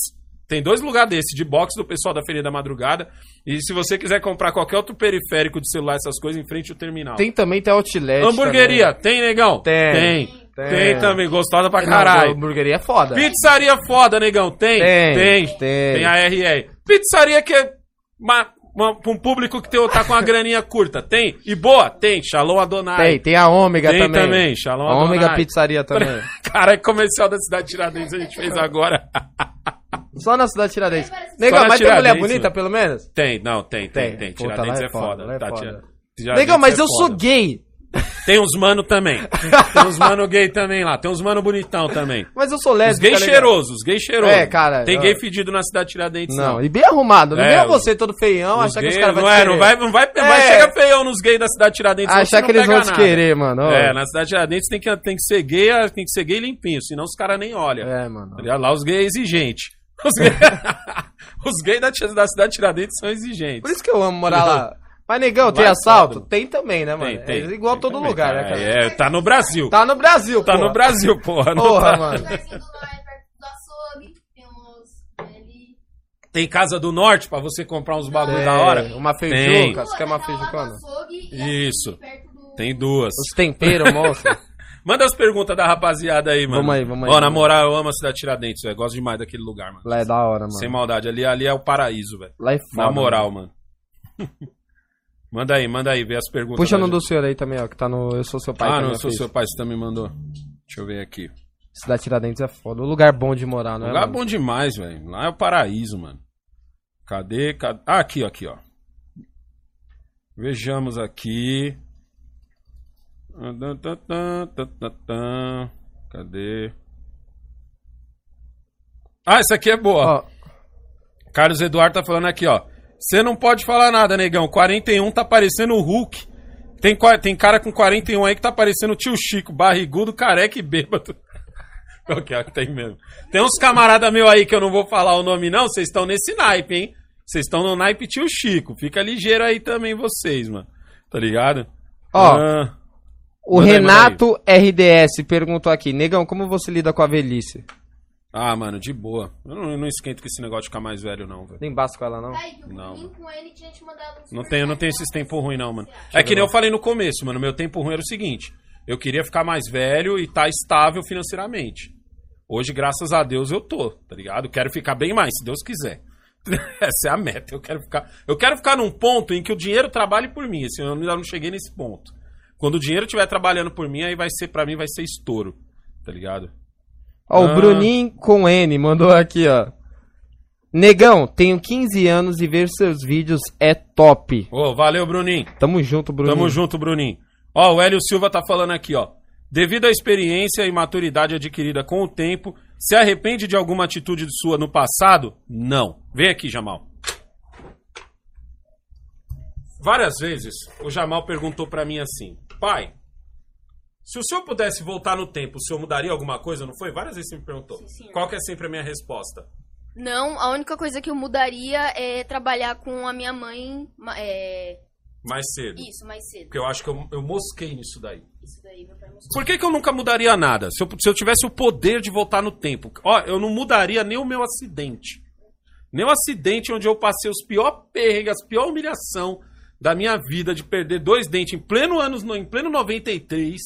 Tem dois lugares desse, de box do pessoal da Feira da Madrugada. E se você quiser comprar qualquer outro periférico de celular, essas coisas, em frente ao terminal. Tem também, tem outlet. Hamburgueria, tem, negão? Tem. Tem. Tem. Tem também, gostosa pra também. Não, caralho. hamburgueria é foda. Pizzaria foda, negão. Tem? Tem, Tem. tem. Tem a RR. Pizzaria que é uma, uma- pra um público que tem, tá com uma graninha curta. Tem? E boa? Tem. Shalom Adonai. Tem, tem a Ômega Tem também. também, Shalom A Ômega Adonai. Pizzaria também. *laughs* Cara, é comercial da cidade de Tiradentes a gente fez agora. *laughs* Só na cidade de Tiradentes. Negão, mas tem mulher Tiradentes, bonita, pelo menos? Tem, não, tem, tem, tem. Tiradentes é foda. é tá, Negão, mas é eu sou gay. Tem uns mano também. Tem uns mano gay também lá. Tem uns mano bonitão também. Mas eu sou Os lésbica. gays legal. cheirosos, os gays cheirosos. É, cara, Tem eu- gay fedido na cidade de Tiradentes, não. Não, e bem arrumado. Não É, os- você todo feião, Os achar que os caras vão é, querer. não vai, não vai, vai É. chegar feião nos gays da cidade de Tiradentes. Achar que eles vão pega te nada. querer, mano. ó. É, na cidade de Tiradentes tem que, tem que ser gay, tem que ser gay limpinho, senão os caras nem olham. É, mano. Tá? Lá os gays exigentes. Os gays, *laughs* os gays da, da cidade de Tiradentes são exigentes. Por isso que eu amo morar lá. Mas, negão, tem Lá é assalto? foda. Tem também, né, mano? Tem, tem. é igual tem todo também, lugar, né, cara? É, tá no Brasil. Tá no Brasil, Tá porra. no Brasil, porra. não Porra, tá- mano. é tem uns ali. Tem Casa do Norte pra você comprar uns bagulho É, da hora? Uma Tem. feijuca, você quer uma açougue e Isso. Tem duas. Os temperos, moço. *laughs* Manda as perguntas da rapaziada aí, mano. Vamos aí, vamos aí, Ó, na moral, eu amo a cidade de Tiradentes, velho. Gosto demais daquele lugar, mano. Lá é da hora, mano. Sem maldade. Ali, ali é o paraíso, velho. Lá é foda. Na moral, mano. *laughs* manda aí, manda aí, vê as perguntas. Puxa no do senhor aí também, ó, que tá no Eu Sou Seu Pai. Ah, não, sou fez. seu pai, você também mandou. Deixa eu ver aqui. Cidade Tiradentes é foda. Um lugar bom de morar, não é? Lugar mano? bom demais, velho. Lá é o paraíso, mano. Cadê? Cadê? Ah, aqui, ó, aqui, ó. Vejamos aqui. Cadê? Ah, essa aqui é boa. Ó, Carlos Eduardo tá falando aqui, ó. Você não pode falar nada, negão. 41 tá parecendo o Hulk. Tem, tem cara com 41 aí que tá parecendo o tio Chico, barrigudo, careca e bêbado. Qual que é que tem mesmo? Tem uns camarada meu aí que eu não vou falar o nome não, vocês estão nesse naipe, hein? Vocês estão no naipe tio Chico. Fica ligeiro aí também vocês, mano. Tá ligado? Ó, Ah, o manda aí, Renato RDS perguntou aqui, Negão, como você lida com a velhice? ah, mano, de boa. Eu não, eu não esquento com esse negócio de ficar mais velho, não, velho. Nem basta com ela, não? O Não. Bruninho com ele tinha te mandado Não tenho, não tenho esses tempos ruins, não, mano. É que nem eu falei no começo, mano. Meu tempo ruim era o seguinte: eu queria ficar mais velho e estar estável financeiramente. Hoje, graças a Deus, eu tô, tá ligado? Quero ficar bem mais, se Deus quiser. *laughs* Essa é a meta. Eu quero ficar, eu quero ficar num ponto em que o dinheiro trabalhe por mim. Assim, eu ainda não cheguei nesse ponto. Quando o dinheiro estiver trabalhando por mim, aí vai ser, pra mim, vai ser estouro, tá ligado? Ó, Ah. o Bruninho com N mandou aqui, ó. Negão, tenho 15 anos e ver seus vídeos é top. Ô, valeu, Bruninho. Tamo junto, Bruninho. Tamo junto, Bruninho. Ó, o Hélio Silva tá falando aqui, ó. Devido à experiência e maturidade adquirida com o tempo, se arrepende de alguma atitude sua no passado? Não. Vem aqui, Jamal. Várias vezes o Jamal perguntou pra mim assim: Pai, se o senhor pudesse voltar no tempo, o senhor mudaria alguma coisa? Não foi? Várias vezes você me perguntou. Sim. Qual que é sempre a minha resposta? Não, a única coisa que eu mudaria é trabalhar com a minha mãe. É... Mais cedo. Isso, mais cedo. Porque eu acho que eu, eu mosquei nisso daí. Isso daí, meu pai mostrou. Por que, que eu nunca mudaria nada? Se eu, se eu tivesse o poder de voltar no tempo. Ó, eu não mudaria nem o meu acidente. Nem o acidente onde eu passei os piores perrengues, a pior humilhação da minha vida de perder dois dentes em pleno anos, em pleno 93.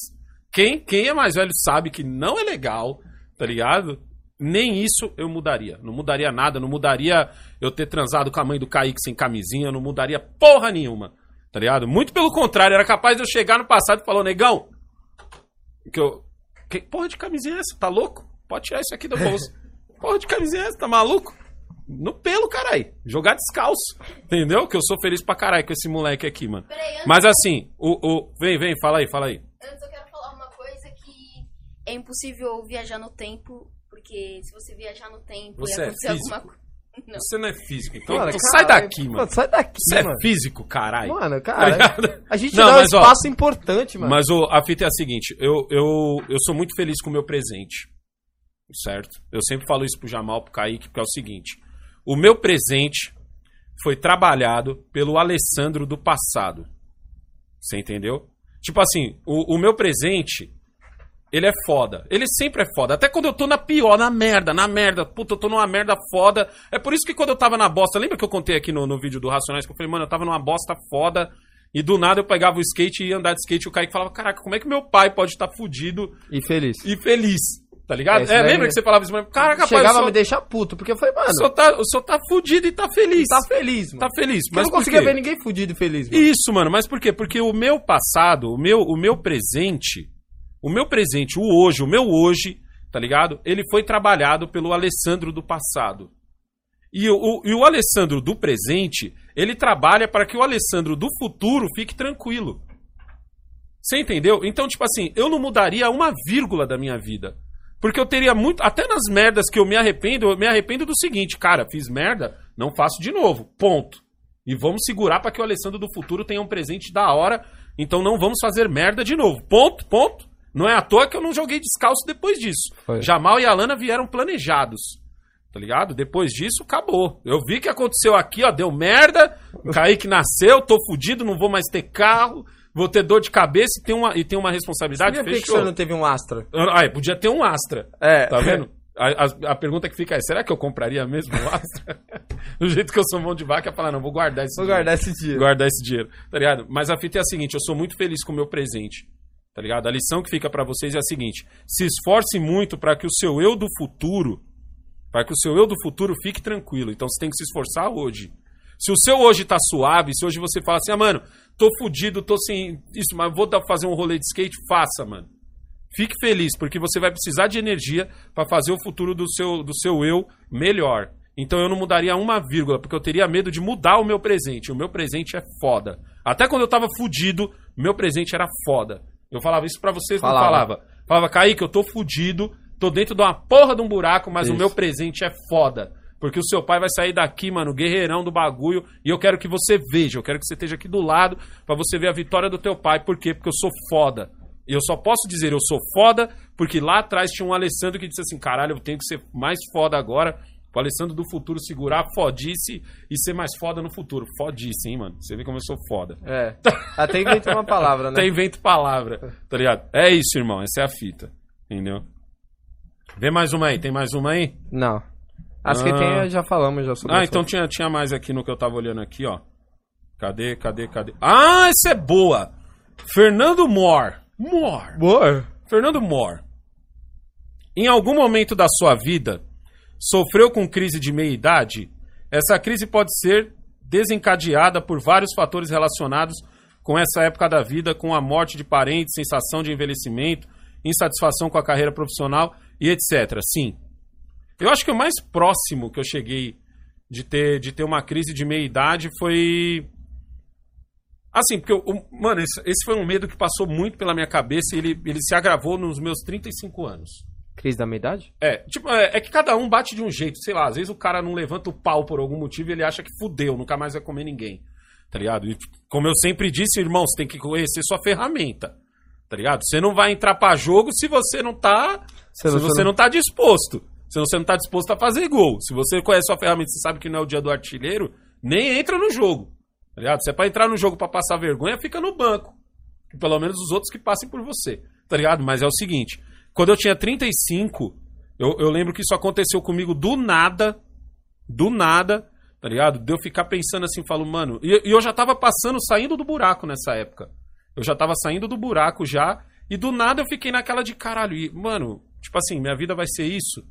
Quem, quem é mais velho sabe que não é legal, tá ligado? Nem isso eu mudaria. Não mudaria nada, não mudaria eu ter transado com a mãe do Kaique sem camisinha, não mudaria porra nenhuma. Tá ligado? Muito pelo contrário, era capaz de eu chegar no passado e falar, negão, que eu. Que porra de camisinha é essa? Tá louco? Pode tirar isso aqui do bolso. *laughs* porra de camisinha é essa? Tá maluco? No pelo, carai. Jogar descalço. Entendeu? Que eu sou feliz pra caralho com esse moleque aqui, mano. Peraí, antes, Mas assim, o. o vem, vem, fala aí, fala aí. antes eu quero falar uma coisa que é impossível viajar no tempo, porque se você viajar no tempo Você e é acontecer físico? alguma coisa. Não. Você não é físico, então, Mano, então caralho, sai daqui, mano. Sai daqui, Você é mano. físico, caralho. Mano, Tá cara, a gente Não, dá um mas, ó, espaço importante, mano. Mas o, a fita é a seguinte, eu, eu, eu sou muito feliz com o meu presente. Certo? Eu sempre falo isso pro Jamal, pro Kaique, porque é o seguinte. O meu presente foi trabalhado pelo Alessandro do passado. Você entendeu? Tipo assim, o, o meu presente, ele é foda. Ele sempre é foda. Até quando eu tô na pior, na merda, na merda. Puta, eu tô numa merda foda. É por isso que quando eu tava na bosta, lembra que eu contei aqui no, no vídeo do Racionais que eu falei, mano, eu tava numa bosta foda. E do nada eu pegava o skate e ia andar de skate e o Kaique falava, caraca, como é que meu pai pode estar fudido E feliz. e feliz? Tá ligado? É, É, lembra que você falava isso? mas, Caraca, pai, Chegava a me senhor, deixar puto, porque eu falei, mano, o senhor tá, o senhor tá fudido e tá feliz. tá feliz, mano. Tá feliz. Porque eu Mas não conseguia ver ninguém fudido e feliz, mano. Isso, mano, mas por quê? Porque o meu passado, o meu, o meu presente, o meu presente, o hoje, o meu hoje, tá ligado? Ele foi trabalhado pelo Alessandro do passado. E o, o- e o Alessandro do presente, ele trabalha para que o Alessandro do futuro fique tranquilo. Você entendeu? Então, tipo assim, eu não mudaria uma vírgula da minha vida. Porque eu teria muito. Até nas merdas que eu me arrependo, eu me arrependo do seguinte, cara, fiz merda, não faço de novo. Ponto. E vamos segurar para que o Alessandro do futuro tenha um presente da hora. Então não vamos fazer merda de novo. Ponto, ponto. Não é à toa que eu não joguei descalço depois disso. Foi. Jamal e Alana vieram planejados. Tá ligado? Depois disso, acabou. Eu vi que aconteceu aqui, ó, deu merda. O *laughs* Kaique nasceu, tô fudido, não vou mais ter carro, vou ter dor de cabeça e tem uma, e tem uma responsabilidade. Por que senhor não teve um Astra? Ah, podia ter um Astra. É. Tá vendo? A, a- a pergunta que fica é: será que eu compraria mesmo um Astra? *laughs* Do jeito que eu sou mão de vaca, falar: não, vou guardar esse Vou dinheiro. guardar esse dia. Guardar esse dinheiro, tá ligado? Mas a fita é a seguinte: eu sou muito feliz com o meu presente, tá ligado? A lição que fica pra vocês é a seguinte: se esforce muito pra que o seu eu do futuro, para que o seu eu do futuro fique tranquilo. Então você tem que se esforçar hoje. Se o seu hoje tá suave, se hoje você fala assim, ah, mano, tô fudido, tô sem isso, mas vou fazer um rolê de skate, faça, mano. Fique feliz, porque você vai precisar de energia pra fazer o futuro do seu, do seu eu melhor. Então eu não mudaria uma vírgula, porque eu teria medo de mudar o meu presente. O meu presente é foda. Até quando eu tava fudido, meu presente era foda. Eu falava isso pra vocês, não Falava. falava. Falava, Kaique, eu tô fudido, tô dentro de uma porra de um buraco, mas o Isso. meu presente é foda. Porque o seu pai vai sair daqui, mano, guerreirão do bagulho, e eu quero que você veja, eu quero que você esteja aqui do lado pra você ver a vitória do teu pai. Por quê? Porque eu sou foda. E eu só posso dizer eu sou foda porque lá atrás tinha um Alessandro que disse assim: caralho, eu tenho que ser mais foda agora. O Alessandro do futuro segurar fodice e ser mais foda no futuro. Fodice, hein, mano? Você vê como eu sou foda. É. Até inventa uma palavra, né? *laughs* Até invento palavra, tá ligado? É isso, irmão. Essa é a fita. Entendeu? Vê mais uma aí. Tem mais uma aí? Não. As que Ah. tem, já falamos já sobre Ah, então tinha, tinha mais aqui no que eu tava olhando aqui, ó. Cadê, cadê, cadê? Ah, essa é boa! Fernando Mor. Mor. Boa. Fernando Mor. Em algum momento da sua vida, sofreu com crise de meia-idade? Essa crise pode ser desencadeada por vários fatores relacionados com essa época da vida, com a morte de parentes, sensação de envelhecimento, insatisfação com a carreira profissional e etc. Sim. Eu acho que o mais próximo que eu cheguei de ter, de ter uma crise de meia-idade foi. Assim, porque, eu, mano, esse, esse foi um medo que passou muito pela minha cabeça e ele, ele se agravou nos meus 35 anos. Crise da meia-idade? É, tipo, é, é que cada um bate de um jeito, sei lá, às vezes o cara não levanta o pau por algum motivo e ele acha que fudeu, nunca mais vai comer ninguém, tá ligado? E, como eu sempre disse, irmão, você tem que conhecer sua ferramenta, tá ligado? Você não vai entrar pra jogo se você não tá, Se se você você não- não tá disposto. Se você não tá disposto a fazer gol. Se você conhece sua ferramenta, você sabe que não é o dia do artilheiro, nem entra no jogo, tá ligado? Se é pra entrar no jogo pra passar vergonha, fica no banco. Pelo menos os outros que passem por você, tá ligado? Mas é o seguinte, quando eu tinha 35, eu, eu lembro que isso aconteceu comigo do nada, do nada, tá ligado? De eu ficar pensando assim, falo, mano, e, e eu já tava passando, saindo do buraco nessa época. Eu já tava saindo do buraco já, e do nada eu fiquei naquela de caralho, e, mano, tipo assim, minha vida vai ser isso,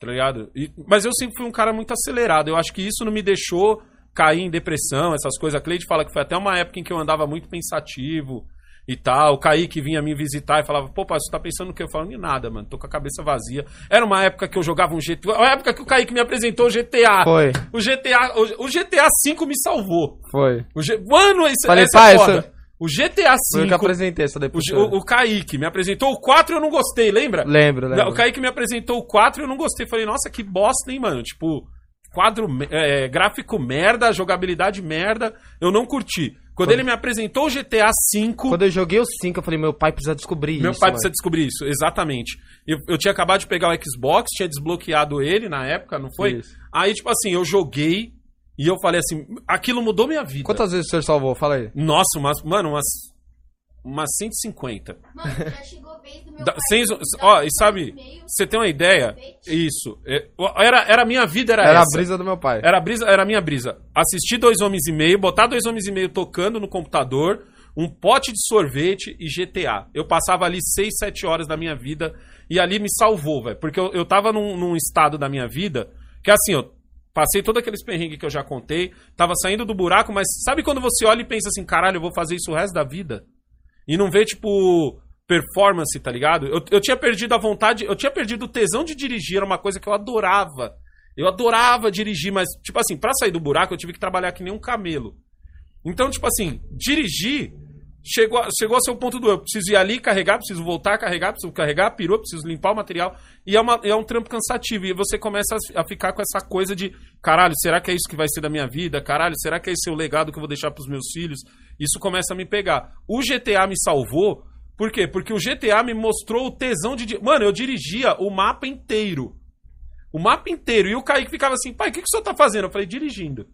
tá ligado? E- mas eu sempre fui um cara muito acelerado, eu acho que isso não me deixou cair em depressão, essas coisas. A Cleide fala que foi até uma época em que eu andava muito pensativo e tal. O Kaique vinha me visitar e falava, pô, pai, você tá pensando no que? Eu falo, em nada, mano, tô com a cabeça vazia. Era uma época que eu jogava um GTA, uma época que o Kaique me apresentou o GTA. Foi, O GTA, o, o GTA V me salvou. foi. O G... Mano, isso, Falei, essa pai, é foda. essa- O GTA Foi eu que V, apresentei essa o, depois. O, o Kaique me apresentou o 4 e eu não gostei, lembra? Lembro, lembro. O Kaique me apresentou o 4 e eu não gostei. Falei, nossa, que bosta, hein, mano? Tipo, quadro, me- é, gráfico merda, jogabilidade merda. Eu não curti. Quando ele me apresentou o GTA V, Quando eu joguei o 5, eu falei, meu pai precisa descobrir meu isso. pai mano. precisa descobrir isso, exatamente. Eu, eu tinha acabado de pegar o Xbox, tinha desbloqueado ele na época, não foi? Isso. Aí, tipo assim, eu joguei e eu falei assim, aquilo mudou minha vida. Quantas vezes o senhor salvou? Fala aí. Nossa, umas, mano, umas, umas 150. Mano, já chegou a vez do meu Da- pai. sem ó, e sabe, você tem uma ideia? Isso. é, Era, era a minha vida, era, Era a essa. brisa do meu pai. Era a brisa, era a minha brisa. Assistir dois homens e meio, botar dois homens e meio tocando no computador, um pote de sorvete e GTA. Eu passava ali 6, 7 horas da minha vida e ali me salvou, velho. Porque eu, eu tava num, num estado da minha vida que assim, eu passei todo aqueles perrengues que eu já contei, tava saindo do buraco, mas sabe quando você olha e pensa assim, caralho, eu vou fazer isso o resto da vida? E não vê, tipo, performance, tá ligado? Eu, eu tinha perdido a vontade, eu tinha perdido o tesão de dirigir, era uma coisa que eu adorava. Eu adorava dirigir, mas, tipo assim, pra sair do buraco eu tive que trabalhar que nem um camelo. Então, tipo assim, dirigir chegou chegou a ser o ponto do eu preciso ir ali carregar, preciso voltar carregar, preciso carregar, pirou, preciso limpar o material. E é, uma, é um trampo cansativo. E você começa a, ficar com essa coisa de caralho, será que é isso que vai ser da minha vida? Caralho, será que é esse o legado que eu vou deixar pros meus filhos? Isso começa a me pegar. O GTA me salvou. Por quê? Porque o GTA me mostrou o tesão de. Mano, eu dirigia o mapa inteiro. O mapa inteiro. E o Kaique ficava assim, pai, o que, que o senhor tá fazendo? Eu falei, dirigindo.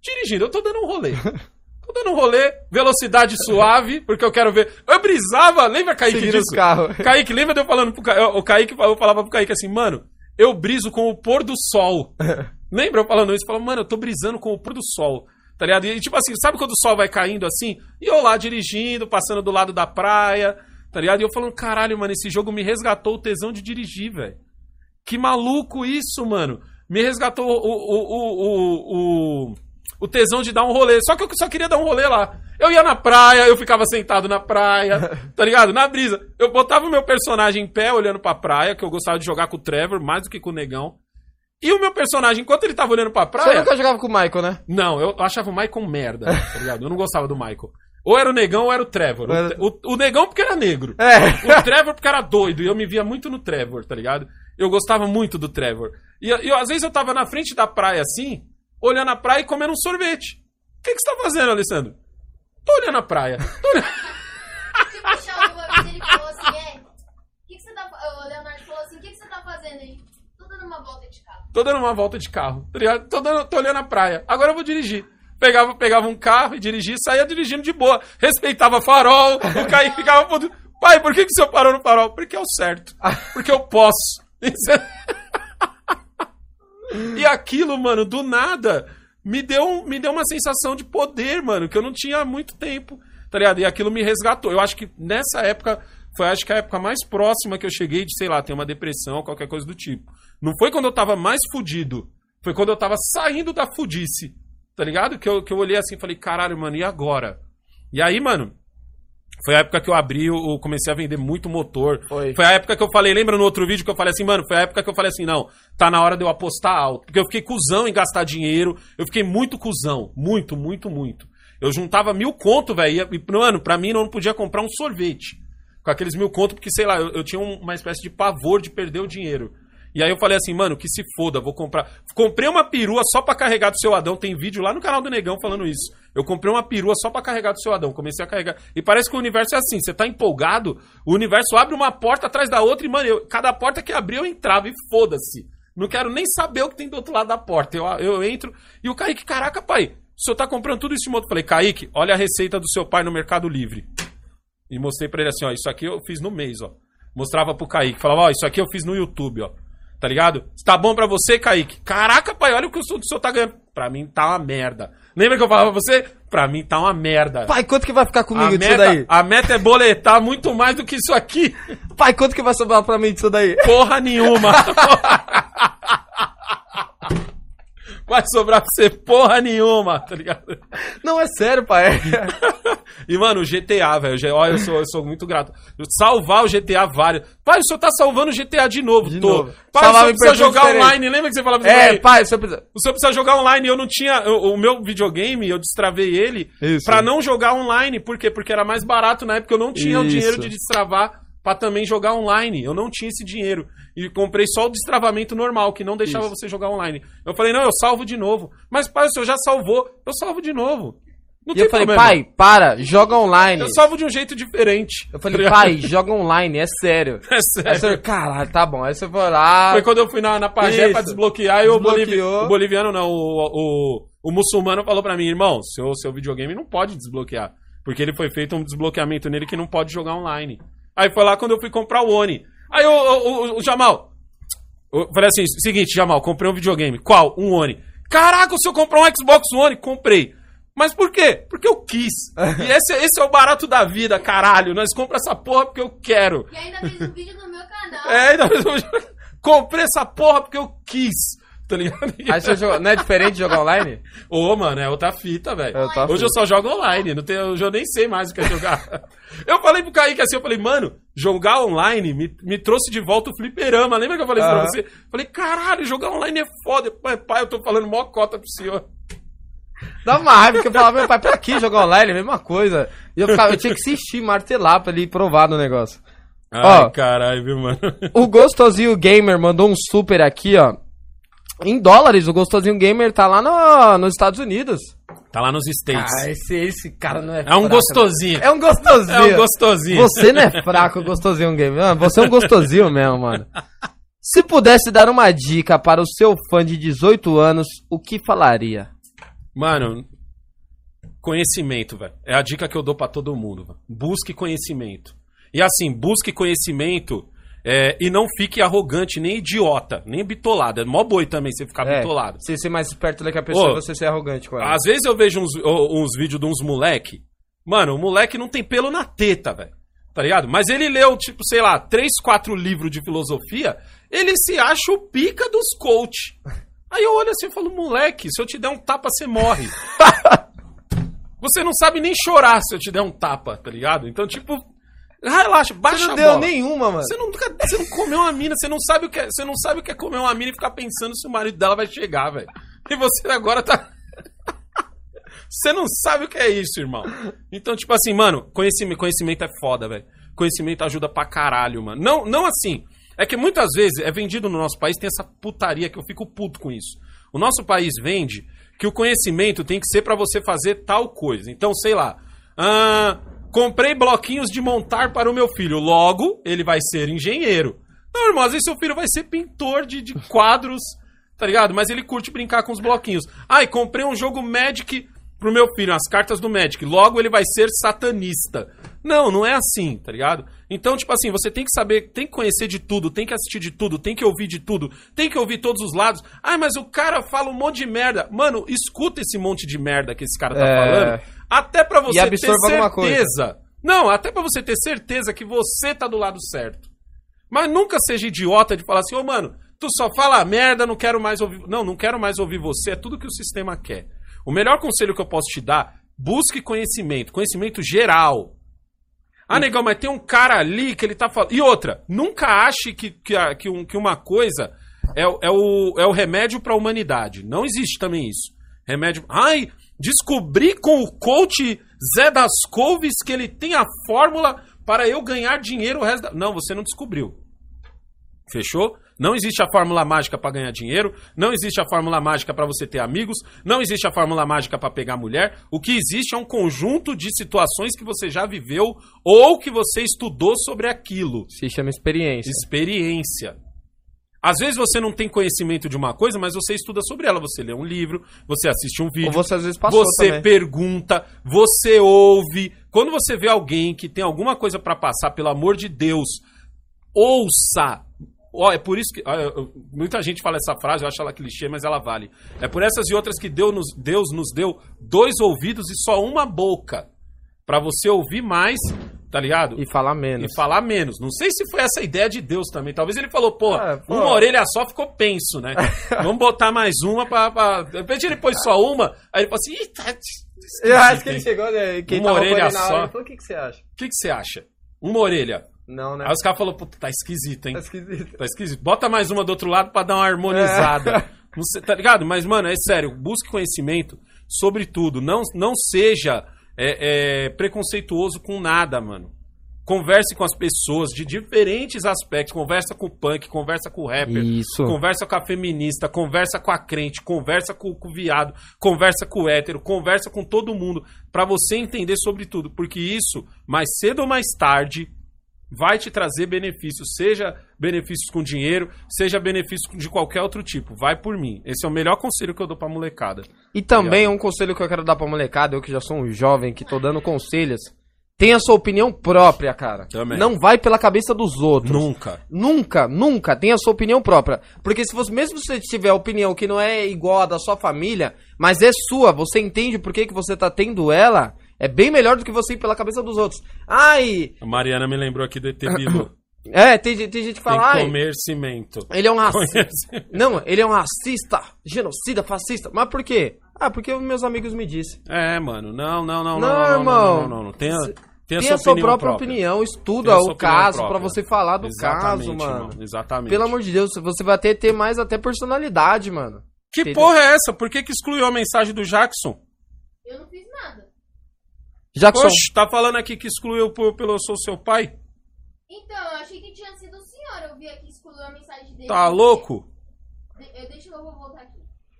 Dirigindo, eu tô dando um rolê. *laughs* Tô dando um rolê, velocidade suave, porque eu quero ver. Eu brisava, lembra, Kaique, Seguindo disso? os carros. *laughs* Kaique, lembra de eu falando pro Kaique? O Kaique, eu falava pro Kaique assim, mano, eu briso com o pôr do sol. *laughs* lembra eu falando isso? Eu falava, mano, eu tô brisando com o pôr do sol. Tá ligado? E tipo assim, sabe quando o sol vai caindo assim? E eu lá dirigindo, passando do lado da praia, tá ligado? E eu falando, caralho, mano, esse jogo me resgatou o tesão de dirigir, velho. Que maluco isso, mano. Me resgatou o, o, o, o, o, o tesão de dar um rolê. Só que eu só queria dar um rolê lá. Eu ia na praia, eu ficava sentado na praia, *laughs* tá ligado? Na brisa. Eu botava o meu personagem em pé, olhando pra praia, que eu gostava de jogar com o Trevor, mais do que com o Negão. E o meu personagem, enquanto ele tava olhando pra Você praia... nunca jogava com o Michael, né? Não, eu achava o Michael merda, tá ligado? Eu não gostava do Michael. Ou era o Negão ou era o Trevor. O, Era- o- o Negão porque era negro. É. O Trevor porque era doido e eu me via muito no Trevor, tá ligado? Eu gostava muito do Trevor. E, e às vezes eu tava na frente da praia assim, olhando a praia e comendo um sorvete. O que, que você tá fazendo, Alessandro? Tô olhando a praia. Tô olhando... Tipo, o Sheldon uma vez ele falou assim, é... Que que você tá... O Leonardo falou assim, o que, que você tá fazendo aí? Tô dando uma volta de carro. Tô dando uma volta de carro, tá ligado? Tô, dando... Tô olhando a praia. Agora eu vou dirigir. Pegava, pegava um carro e dirigia, e saía dirigindo de boa. Respeitava farol, o Kaique ficava... Pai, por que, que o senhor parou no farol? Porque é o certo. Porque eu posso. *laughs* Isso é e aquilo, mano, do nada, me deu, me deu uma sensação de poder, mano, que eu não tinha há muito tempo, tá ligado? E aquilo me resgatou. Eu acho que nessa época, foi acho que a época mais próxima que eu cheguei de, sei lá, ter uma depressão, qualquer coisa do tipo. Não foi quando eu tava mais fudido, foi quando eu tava saindo da fudice, tá ligado? Que eu, que eu olhei assim e falei, caralho, mano, e agora? E aí, mano, foi a época que eu abri, eu eu comecei a vender muito motor. Foi. Foi a época que eu falei, lembra no outro vídeo que eu falei assim, mano, foi a época que eu falei assim, não, tá na hora de eu apostar alto. Porque eu fiquei cuzão em gastar dinheiro, eu fiquei muito cuzão, muito, muito, muito. Eu juntava mil conto, velho, e, mano, pra mim não podia comprar um sorvete. Com aqueles mil conto, porque, sei lá, eu, eu tinha um- uma espécie de pavor de perder o dinheiro. E aí eu falei assim, mano, que se foda, vou comprar. Comprei uma perua só pra carregar do seu Adão. Tem vídeo lá no canal do Negão falando isso. Eu comprei uma perua só pra carregar do seu Adão. Comecei a carregar. E parece que o universo é assim. Você tá empolgado, o universo abre uma porta atrás da outra e, mano, eu- cada porta que abrir eu entrava e foda-se. Não quero nem saber o que tem do outro lado da porta. Eu, eu entro e o Kaique, caraca, pai, o senhor tá comprando tudo isso de moto. Falei, Kaique, olha a receita do seu pai no Mercado Livre. E mostrei pra ele assim, ó, isso aqui eu fiz no mês, ó. Mostrava pro Kaique, falava, ó, isso aqui eu fiz no YouTube, ó. Tá ligado? Tá bom pra você, Kaique? Caraca, pai, olha o que o senhor tá ganhando. Pra mim tá uma merda. Lembra que eu falava pra você? Pra mim tá uma merda. Pai, quanto que vai ficar a, comigo disso meta, daí? a meta é boletar muito mais do que isso aqui. Pai, quanto que vai sobrar pra mim disso daí? Porra nenhuma. *laughs* Vai sobrar pra você porra nenhuma, tá ligado? Não, é sério, pai. *laughs* E, mano, o GTA, velho. Olha, eu sou, eu sou muito grato. Salvar o GTA vários. Pai, o senhor tá salvando o GTA de novo, De tô. novo. Pai, o senhor precisa jogar diferente. online. Lembra que você falava É, "Ei, pai, você precisa... O senhor precisa jogar online. Eu não tinha. O, o meu videogame, eu destravei ele Isso. pra não jogar online. Por quê? Porque era mais barato na época. Eu não tinha o Isso. dinheiro de destravar pra também jogar online. Eu não tinha esse dinheiro. E comprei só o destravamento normal, que não deixava Isso. você jogar online. Eu falei, não, eu salvo de novo. Mas, pai, o senhor já salvou. Eu salvo de novo. Não E eu falei, problema. pai, para, joga online. Eu salvo de um jeito diferente. Eu falei, pai, joga online, é sério. *laughs* É Aí sério. você, caralho, tá bom. Aí você foi lá. Foi quando eu fui na, na Pajé Isso. pra desbloquear e o, Desbloqueou. o boliviano não, o, o, o muçulmano falou pra mim, irmão, seu, seu videogame não pode desbloquear. Porque ele foi feito um desbloqueamento nele que não pode jogar online. Aí foi lá quando eu fui comprar o Oni. Aí o, o, o- o Jamal, eu falei assim, seguinte, Jamal, comprei um videogame. Qual? Um Oni. Caraca, o senhor comprou um Xbox One? Comprei. Mas por quê? Porque eu quis. *laughs* E esse, esse é o barato da vida, caralho. Nós compramos essa porra porque eu quero. E ainda fez um vídeo no meu canal. É, ainda comprei essa porra porque eu quis. Tá ligado? Aí você jogou. Não é diferente de jogar online? *laughs* Ô, mano, é outra fita, velho. É Hoje eu só jogo online, não tenho, hoje eu nem sei mais o que é jogar. *laughs* eu falei pro Kaique assim, eu falei, mano, jogar online me, me trouxe de volta o fliperama. Lembra que eu falei isso pra você? Falei, caralho, jogar online é foda. Pai, pai, eu tô falando mó cota pro senhor. Dá uma raiva, porque eu falava, meu pai, pra que jogar online? Mesma coisa. E eu, ficava, eu tinha que insistir, martelar pra ele provar no negócio. Ai, Ó. caralho, viu, mano? O Gostosinho Gamer mandou um super aqui, ó. Em dólares, o Gostosinho Gamer tá lá no- nos Estados Unidos. Tá lá nos States. Ah, esse, esse cara não é é um fraco, gostosinho. né? É um gostosinho. É um gostosinho. Você não é fraco, gostosinho gamer. Ah, Você é um gostosinho mesmo, mano. Se pudesse dar uma dica para o seu fã de 18 anos, o que falaria? Mano, conhecimento, velho. É a dica que eu dou pra todo mundo. velho. Busque conhecimento. E assim, busque conhecimento é, e não fique arrogante, nem idiota, nem bitolado. É mó boi também você ficar É, bitolado. Você ser mais esperto do que a pessoa Ô, você ser arrogante com ela. Às vezes eu vejo uns, uns vídeos de uns moleque. Mano, o moleque não tem pelo na teta, velho. Tá ligado? Mas ele leu, tipo, sei lá, três, quatro livros de filosofia. Ele se acha o pica dos coach. Aí eu olho assim e falo, moleque, se eu te der um tapa, você morre. *laughs* Você não sabe nem chorar se eu te der um tapa, tá ligado? Então, tipo, relaxa, baixa Você não a deu bola. nenhuma, mano. Você nunca, você não comeu uma mina, você não sabe o que é, você não sabe o que é comer uma mina e ficar pensando se o marido dela vai chegar, velho. E você agora tá *laughs* Você não sabe o que é isso, irmão. Então, tipo assim, mano, conhecimento, conhecimento é foda, velho. Conhecimento ajuda pra caralho, mano. Não, não assim. É que muitas vezes é vendido no nosso país, tem essa putaria que eu fico puto com isso. O nosso país vende que o conhecimento tem que ser pra você fazer tal coisa. Então, sei lá. ah, comprei bloquinhos de montar para o meu filho. Logo, ele vai ser engenheiro. Não, irmão, às vezes seu filho vai ser pintor de, de quadros, tá ligado? Mas ele curte brincar com os bloquinhos. Ai, comprei um jogo Magic pro meu filho, as cartas do Magic. Logo ele vai ser satanista. Não, não é assim, tá ligado? Então, tipo assim, você tem que saber, tem que conhecer de tudo, tem que assistir de tudo, tem que ouvir de tudo, tem que ouvir todos os lados. Ah, mas o cara fala um monte de merda. Mano, escuta esse monte de merda que esse cara tá É. falando. Até pra você ter certeza. Não, até pra você ter certeza que você tá do lado certo. Mas nunca seja idiota de falar assim, ô mano, tu só fala merda, não quero mais ouvir. Não, não quero mais ouvir você, é tudo que o sistema quer. O melhor conselho que eu posso te dar, busque conhecimento, conhecimento geral. Ah, negão, mas tem um cara ali que ele tá falando. E outra, nunca ache que, que, a- que, um- que uma coisa é, é, o, é o remédio pra humanidade. Não existe também isso. Remédio. Ai, descobri com o coach Zé das Couves que ele tem a fórmula para eu ganhar dinheiro o resto da. Não, você não descobriu. Fechou? Não existe a fórmula mágica para ganhar dinheiro, não existe a fórmula mágica para você ter amigos, não existe a fórmula mágica para pegar mulher. O que existe é um conjunto de situações que você já viveu ou que você estudou sobre aquilo. Se chama experiência. Experiência. Às vezes você não tem conhecimento de uma coisa, mas você estuda sobre ela. Você lê um livro, você assiste um vídeo, Ou você às vezes passou você também. pergunta, você ouve. Quando você vê alguém que tem alguma coisa pra passar, pelo amor de Deus, ouça. Ó, é por isso que. muita gente fala essa frase, eu acho ela clichê, mas ela vale. É por essas e outras que Deus nos, Deus nos deu dois ouvidos e só uma boca. Pra você ouvir mais, tá ligado? E falar menos. E falar menos. Não sei se foi essa ideia de Deus também. Talvez ele falou, pô, É, pô. uma orelha só ficou penso, né? *laughs* Vamos botar mais uma pra. pra... De repente ele pôs só uma, aí ele falou assim, tá Eu acho que ele chegou, né? Quem Uma orelha hora, só. falou, o que, que você acha? O que, que você acha? Uma orelha. Não, né? Aí os caras falaram, puta, tá esquisito, hein? Tá esquisito. Tá esquisito. Bota mais uma do outro lado pra dar uma harmonizada. É. *laughs* Não sei, tá ligado? Mas, mano, é sério, busque conhecimento sobre tudo. Não, não seja é, é, preconceituoso com nada, mano. Converse com as pessoas de diferentes aspectos. Conversa com o punk, conversa com o rapper. Isso. Conversa com a feminista, conversa com a crente, conversa com, com o viado, conversa com o hétero, conversa com todo mundo. Pra você entender sobre tudo. Porque isso, mais cedo ou mais tarde, vai te trazer benefícios, seja benefícios com dinheiro, seja benefícios de qualquer outro tipo. Vai por mim. Esse é o melhor conselho que eu dou pra molecada. E também um conselho que eu quero dar pra molecada, eu que já sou um jovem que tô dando conselhos. Tenha sua opinião própria, cara. Também. Não vai pela cabeça dos outros. Nunca. Nunca, nunca tenha sua opinião própria. Porque se você, mesmo se você tiver opinião que não é igual à da sua família, mas é sua, você entende por que, que você tá tendo ela, é bem melhor do que você ir pela cabeça dos outros. Ai, A Mariana me lembrou aqui do ET Bilu. é, tem, gente- tem gente que Tem fala, ai, comer cimento. ele é um *laughs* racista. Não, ele é um racista, genocida, fascista. Mas por quê? Ah, porque meus amigos me disseram. É, mano. Não, não, não, não. Não, não, não, irmão. Não, não, não, não. Tenha, tenha, Tenha a sua, sua própria própria. opinião, estuda o caso pra própria. você falar do caso, mano. Exatamente. Pelo amor de Deus, você vai ter, ter mais até personalidade, mano. Que Entendeu? porra é essa? Por que, que excluiu a mensagem do Jackson? Eu não fiz nada. Jackson, Oxe, tá falando aqui que excluiu por- pelo eu sou seu pai? Então, eu achei que tinha sido o senhor. Eu vi aqui, excluiu a mensagem dele. Tá louco? De- eu- deixa eu vou voltar aqui.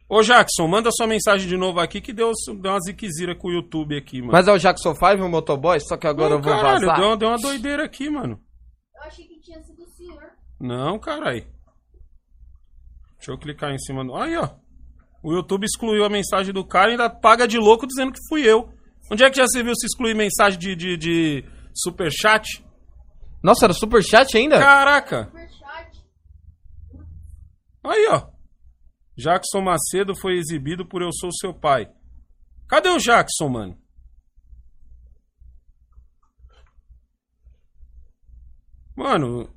Ô Jackson, manda sua mensagem de novo aqui que deu, deu uma ziquezira com o YouTube aqui, mano. mas é o Jackson 5, o motoboy? Só que agora Não, eu vou caralho, vazar. deu, uma- deu uma doideira aqui, mano. Eu achei que tinha sido o senhor. Não, carai. Deixa eu clicar em cima do. Aí, ó. O YouTube excluiu a mensagem do cara e ainda paga de louco dizendo que fui eu. Onde é que já se viu se excluir mensagem de, de, de superchat? Nossa, era super chat ainda? Caraca! Superchat. Aí, ó. Jackson Macedo foi exibido por Eu Sou Seu Pai. Cadê o Jackson, mano? Mano,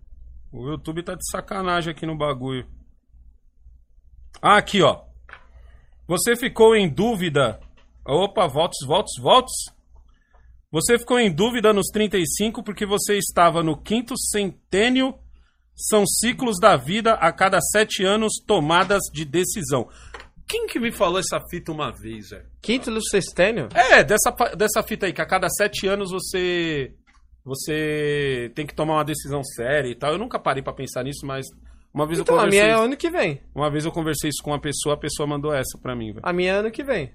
o YouTube tá de sacanagem aqui no bagulho. Ah, aqui, ó. Você ficou em dúvida. Opa, voltos, voltos, voltos. Você ficou em dúvida nos 35 porque você estava no quinto centênio. São ciclos da vida a cada sete anos tomadas de decisão. Quem que me falou essa fita uma vez, velho? Quinto sextênio? É, dessa, dessa fita aí, que a cada sete anos você. Você tem que tomar uma decisão séria e tal. Eu nunca parei pra pensar nisso, mas uma vez Então, eu a conversei. minha é ano que vem. Uma vez eu conversei isso com uma pessoa, a pessoa mandou essa pra mim, velho. A minha é ano que vem.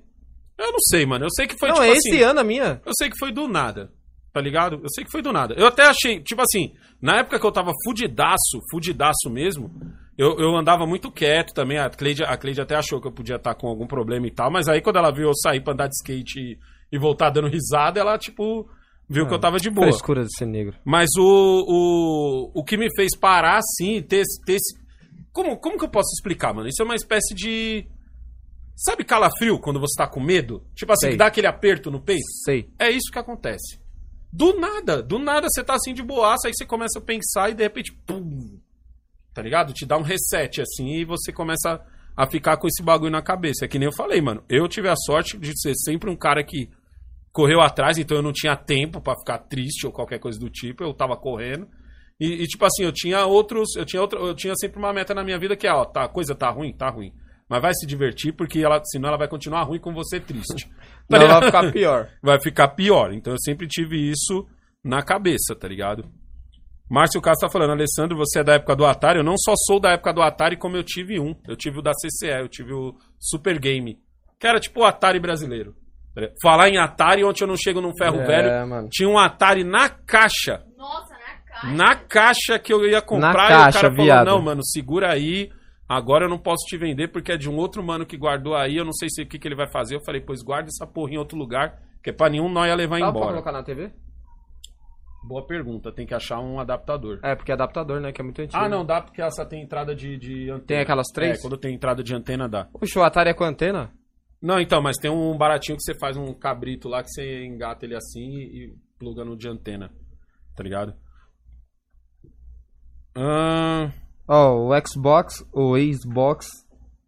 Eu não sei, mano. Eu sei que foi não, tipo é assim. esse ano a minha. Eu sei que foi do nada. Tá ligado? Eu sei que foi do nada. Eu até achei, tipo assim, na época que eu tava fudidaço, fudidaço mesmo, Eu, eu andava muito quieto também. A Cleide, a Cleide até achou que eu podia estar com algum problema e tal. Mas aí quando ela viu eu sair pra andar de skate e, e voltar dando risada, ela, tipo, viu que eu tava de boa. Frescura de ser negro. Mas o, o, o que me fez parar, assim, ter, esse- ter esse. Como, como que eu posso explicar, mano? Isso é uma espécie de. Sabe calafrio quando você tá com medo? Tipo assim, Sei. que dá aquele aperto no peito? Sei. É isso que acontece. Do nada, do nada você tá assim de boaça, aí você começa a pensar e de repente, pum, tá ligado? Te dá um reset assim e você começa a ficar com esse bagulho na cabeça. É que nem eu falei, mano. Eu tive a sorte de ser sempre um cara que correu atrás, então eu não tinha tempo pra ficar triste ou qualquer coisa do tipo, eu tava correndo. E, e, tipo assim, eu tinha outros, eu tinha outro, eu tinha sempre uma meta na minha vida que é, ó, tá, a coisa tá ruim, tá ruim. Mas vai se divertir porque ela, senão ela vai continuar ruim com você triste. *laughs* Tá Não, vai ficar pior. *laughs* vai ficar pior. Então eu sempre tive isso na cabeça, tá ligado? Márcio Castro tá falando, Alessandro, você é da época do Atari. Eu não só sou da época do Atari, como eu tive um. Eu tive o da CCE, eu tive o Super Game. Que era tipo o Atari brasileiro. tá? Falar em Atari, ontem eu não chego num ferro É, velho. mano. Tinha um Atari na caixa. Nossa, na caixa. Na caixa que eu ia comprar. Na e o caixa, cara falou, viado. não, mano, segura aí. Agora eu não posso te vender porque é de um outro mano que guardou aí. Eu não sei se o que, que ele vai fazer. Eu falei, pois guarda essa porra em outro lugar. Que é pra nenhum nó ia levar Dá pra embora. colocar na TV? Boa pergunta, tem que achar um adaptador. É, porque é adaptador, né? Que é muito antigo. Ah, não, dá porque essa tem entrada de, de antena. Tem aquelas três? É, quando tem entrada de antena dá. Oxe, o Atari é com antena? Não, então, mas tem um baratinho que você faz um cabrito lá que você engata ele assim e, e pluga no de antena. Tá ligado? Ahn, Ó, o Xbox, o Xbox.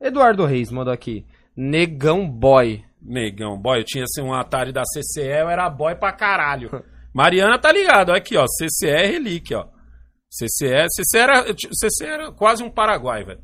Eduardo Reis mandou aqui. Negão Boy. negão, boy, eu tinha assim, um Atari da CCE, eu era boy pra caralho. *laughs* Mariana tá ligado, olha aqui, ó. CCE é relíquia, ó. CCE, CCE era, eu ti- CCE era quase um Paraguai, velho.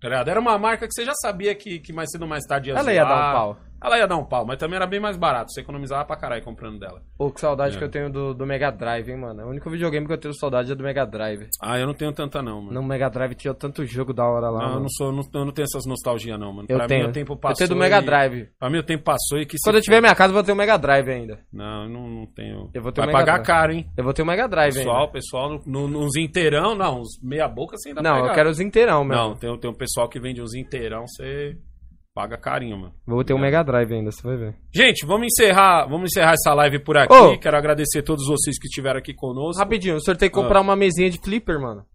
Tá ligado? Era uma marca que você já sabia que, que mais cedo ou mais tarde ia Ela ia zoar. dar um pau. Ela ia dar um pau, mas também era bem mais barato. Você economizava pra caralho comprando dela. Pô, que saudade É. que eu tenho do, do Mega Drive, hein, mano. O único videogame que eu tenho saudade é do Mega Drive. Ah, eu não tenho tanta não, mano. No Mega Drive tinha tanto jogo da hora lá. Não, eu mano. não sou, não, eu não tenho essas nostalgia não, mano. Eu pra tenho. mim o tempo eu passou. tenho do Mega e- Drive. Pra mim o tempo passou e que Quando eu tiver minha casa, eu vou ter o Mega Drive ainda. Não, eu não, não tenho. Eu vou ter Vai Mega pagar Drive. caro, hein? Eu vou ter o Mega Drive Pessoal, ainda. pessoal, no, nos inteirão, não, uns meia boca você ainda Não, eu quero os inteirão, meu. Não, tem, tem um pessoal que vende uns inteirão, você paga carinho, mano. Vou ter o Mega Drive ainda, você vai ver. Gente, vamos encerrar, vamos encerrar essa live por aqui. Ô. Quero agradecer a todos vocês que estiveram aqui conosco. Rapidinho, o senhor tem que comprar uma mesinha de flipper, mano.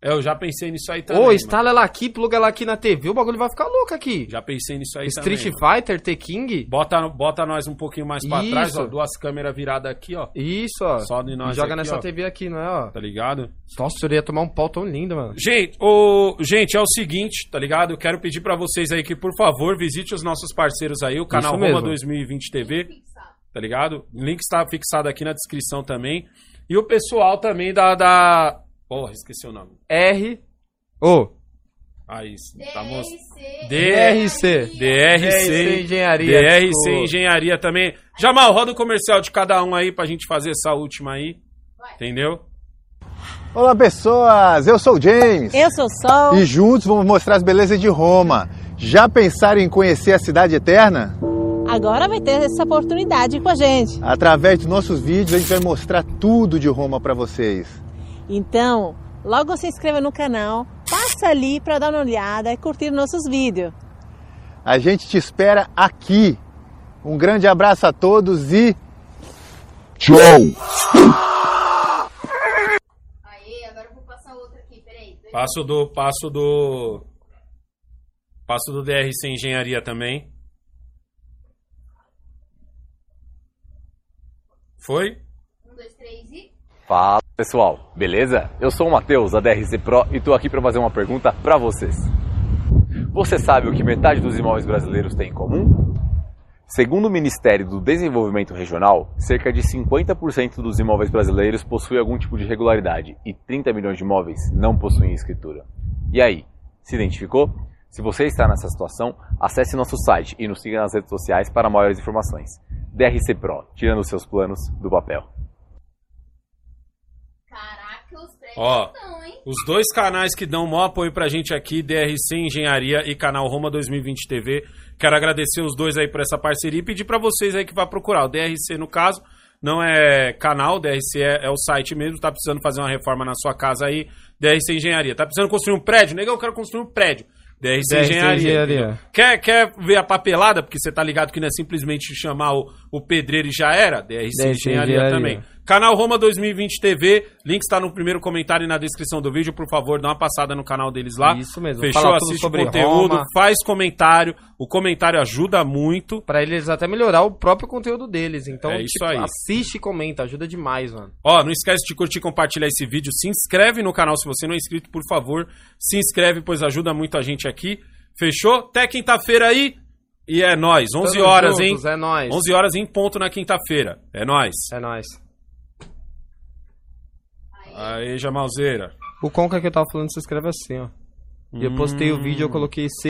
É, eu já pensei nisso aí também. Ô, instala ela aqui, pluga ela aqui na TV, o bagulho vai ficar louco aqui. Já pensei nisso aí Street também. mano. Fighter, T-King. Bota, bota nós um pouquinho mais pra Isso. trás, ó. Duas câmeras viradas aqui, ó. Isso, ó. Só de nós E joga aqui, nessa ó. TV aqui, não é, ó? Tá ligado? Nossa, o senhor ia tomar um pau tão lindo, mano. Gente, o, gente, é o seguinte, tá ligado? Eu quero pedir pra vocês aí que, por favor, visite os nossos parceiros aí, o canal Roma mesmo. 2020 TV, tá ligado? O link está fixado aqui na descrição também. E o pessoal também da. da... Porra, esqueci o nome. R. Ô. Aí, tá moço. DRC. DRC. DRC Engenharia. DRC. Engenharia também. Jamal, roda o comercial de cada um aí pra gente fazer essa última aí. Entendeu? Olá pessoas, eu sou o James Eu sou o Sol. e juntos vamos mostrar as belezas de Roma. Já pensaram em conhecer a cidade eterna? Agora vai ter essa oportunidade com a gente. Através dos nossos vídeos a gente vai mostrar tudo de Roma para vocês. Então, logo se inscreva no canal, passa ali para dar uma olhada e curtir nossos vídeos. A gente te espera aqui. Um grande abraço a todos e Aê, agora eu vou passar outra aqui, peraí. Passo do. Passo do. Passo do DRC Engenharia também. Foi? Um, dois, três e. Fala pessoal, beleza? Eu sou o Matheus da DRC Pro e tô aqui para fazer uma pergunta para vocês. Você sabe o que metade dos imóveis brasileiros tem em comum? Segundo o Ministério do Desenvolvimento Regional, cerca de 50% dos imóveis brasileiros possuem algum tipo de irregularidade e 30 milhões de imóveis não possuem escritura. E aí, se identificou? Se você está nessa situação, acesse nosso site e nos siga nas redes sociais para maiores informações. DRC Pro, tirando seus planos do papel. Caraca, os prédios Ó. Os dois canais que dão maior apoio pra gente aqui, DRC Engenharia e canal Roma 2020 TV. Quero agradecer os dois aí por essa parceria e pedir pra vocês aí que vá procurar. O DRC, no caso, não é canal, DRC é, é o site mesmo, tá precisando fazer uma reforma na sua casa aí, DRC Engenharia. Tá precisando construir um prédio? Negão, eu quero construir um prédio. DRC, DRC Engenharia. Engenharia. Quer, quer ver a papelada? Porque você tá ligado que não é simplesmente chamar o, o pedreiro e já era? DRC, DRC Engenharia, Engenharia. também. Canal Roma 2020 TV, link está no primeiro comentário e na descrição do vídeo. Por favor, dá uma passada no canal deles lá. Isso mesmo. Fechou? Assiste o sobre conteúdo, Roma. faz comentário. O comentário ajuda muito. Pra eles até melhorar o próprio conteúdo deles. Então, É isso tipo, aí. assiste e comenta, ajuda demais, mano. Ó, não esquece de curtir e compartilhar esse vídeo. Se inscreve no canal se você não é inscrito, por favor. Se inscreve, pois ajuda muito a gente aqui. Fechou? Até quinta-feira aí. E é nóis. 11 Tamo horas, juntos, hein? É nóis. 11 horas em ponto na quinta-feira. É nóis. É nóis. Aí, Jamalzeira. O Conca que eu tava falando se escreve assim, ó. E eu postei o vídeo, eu coloquei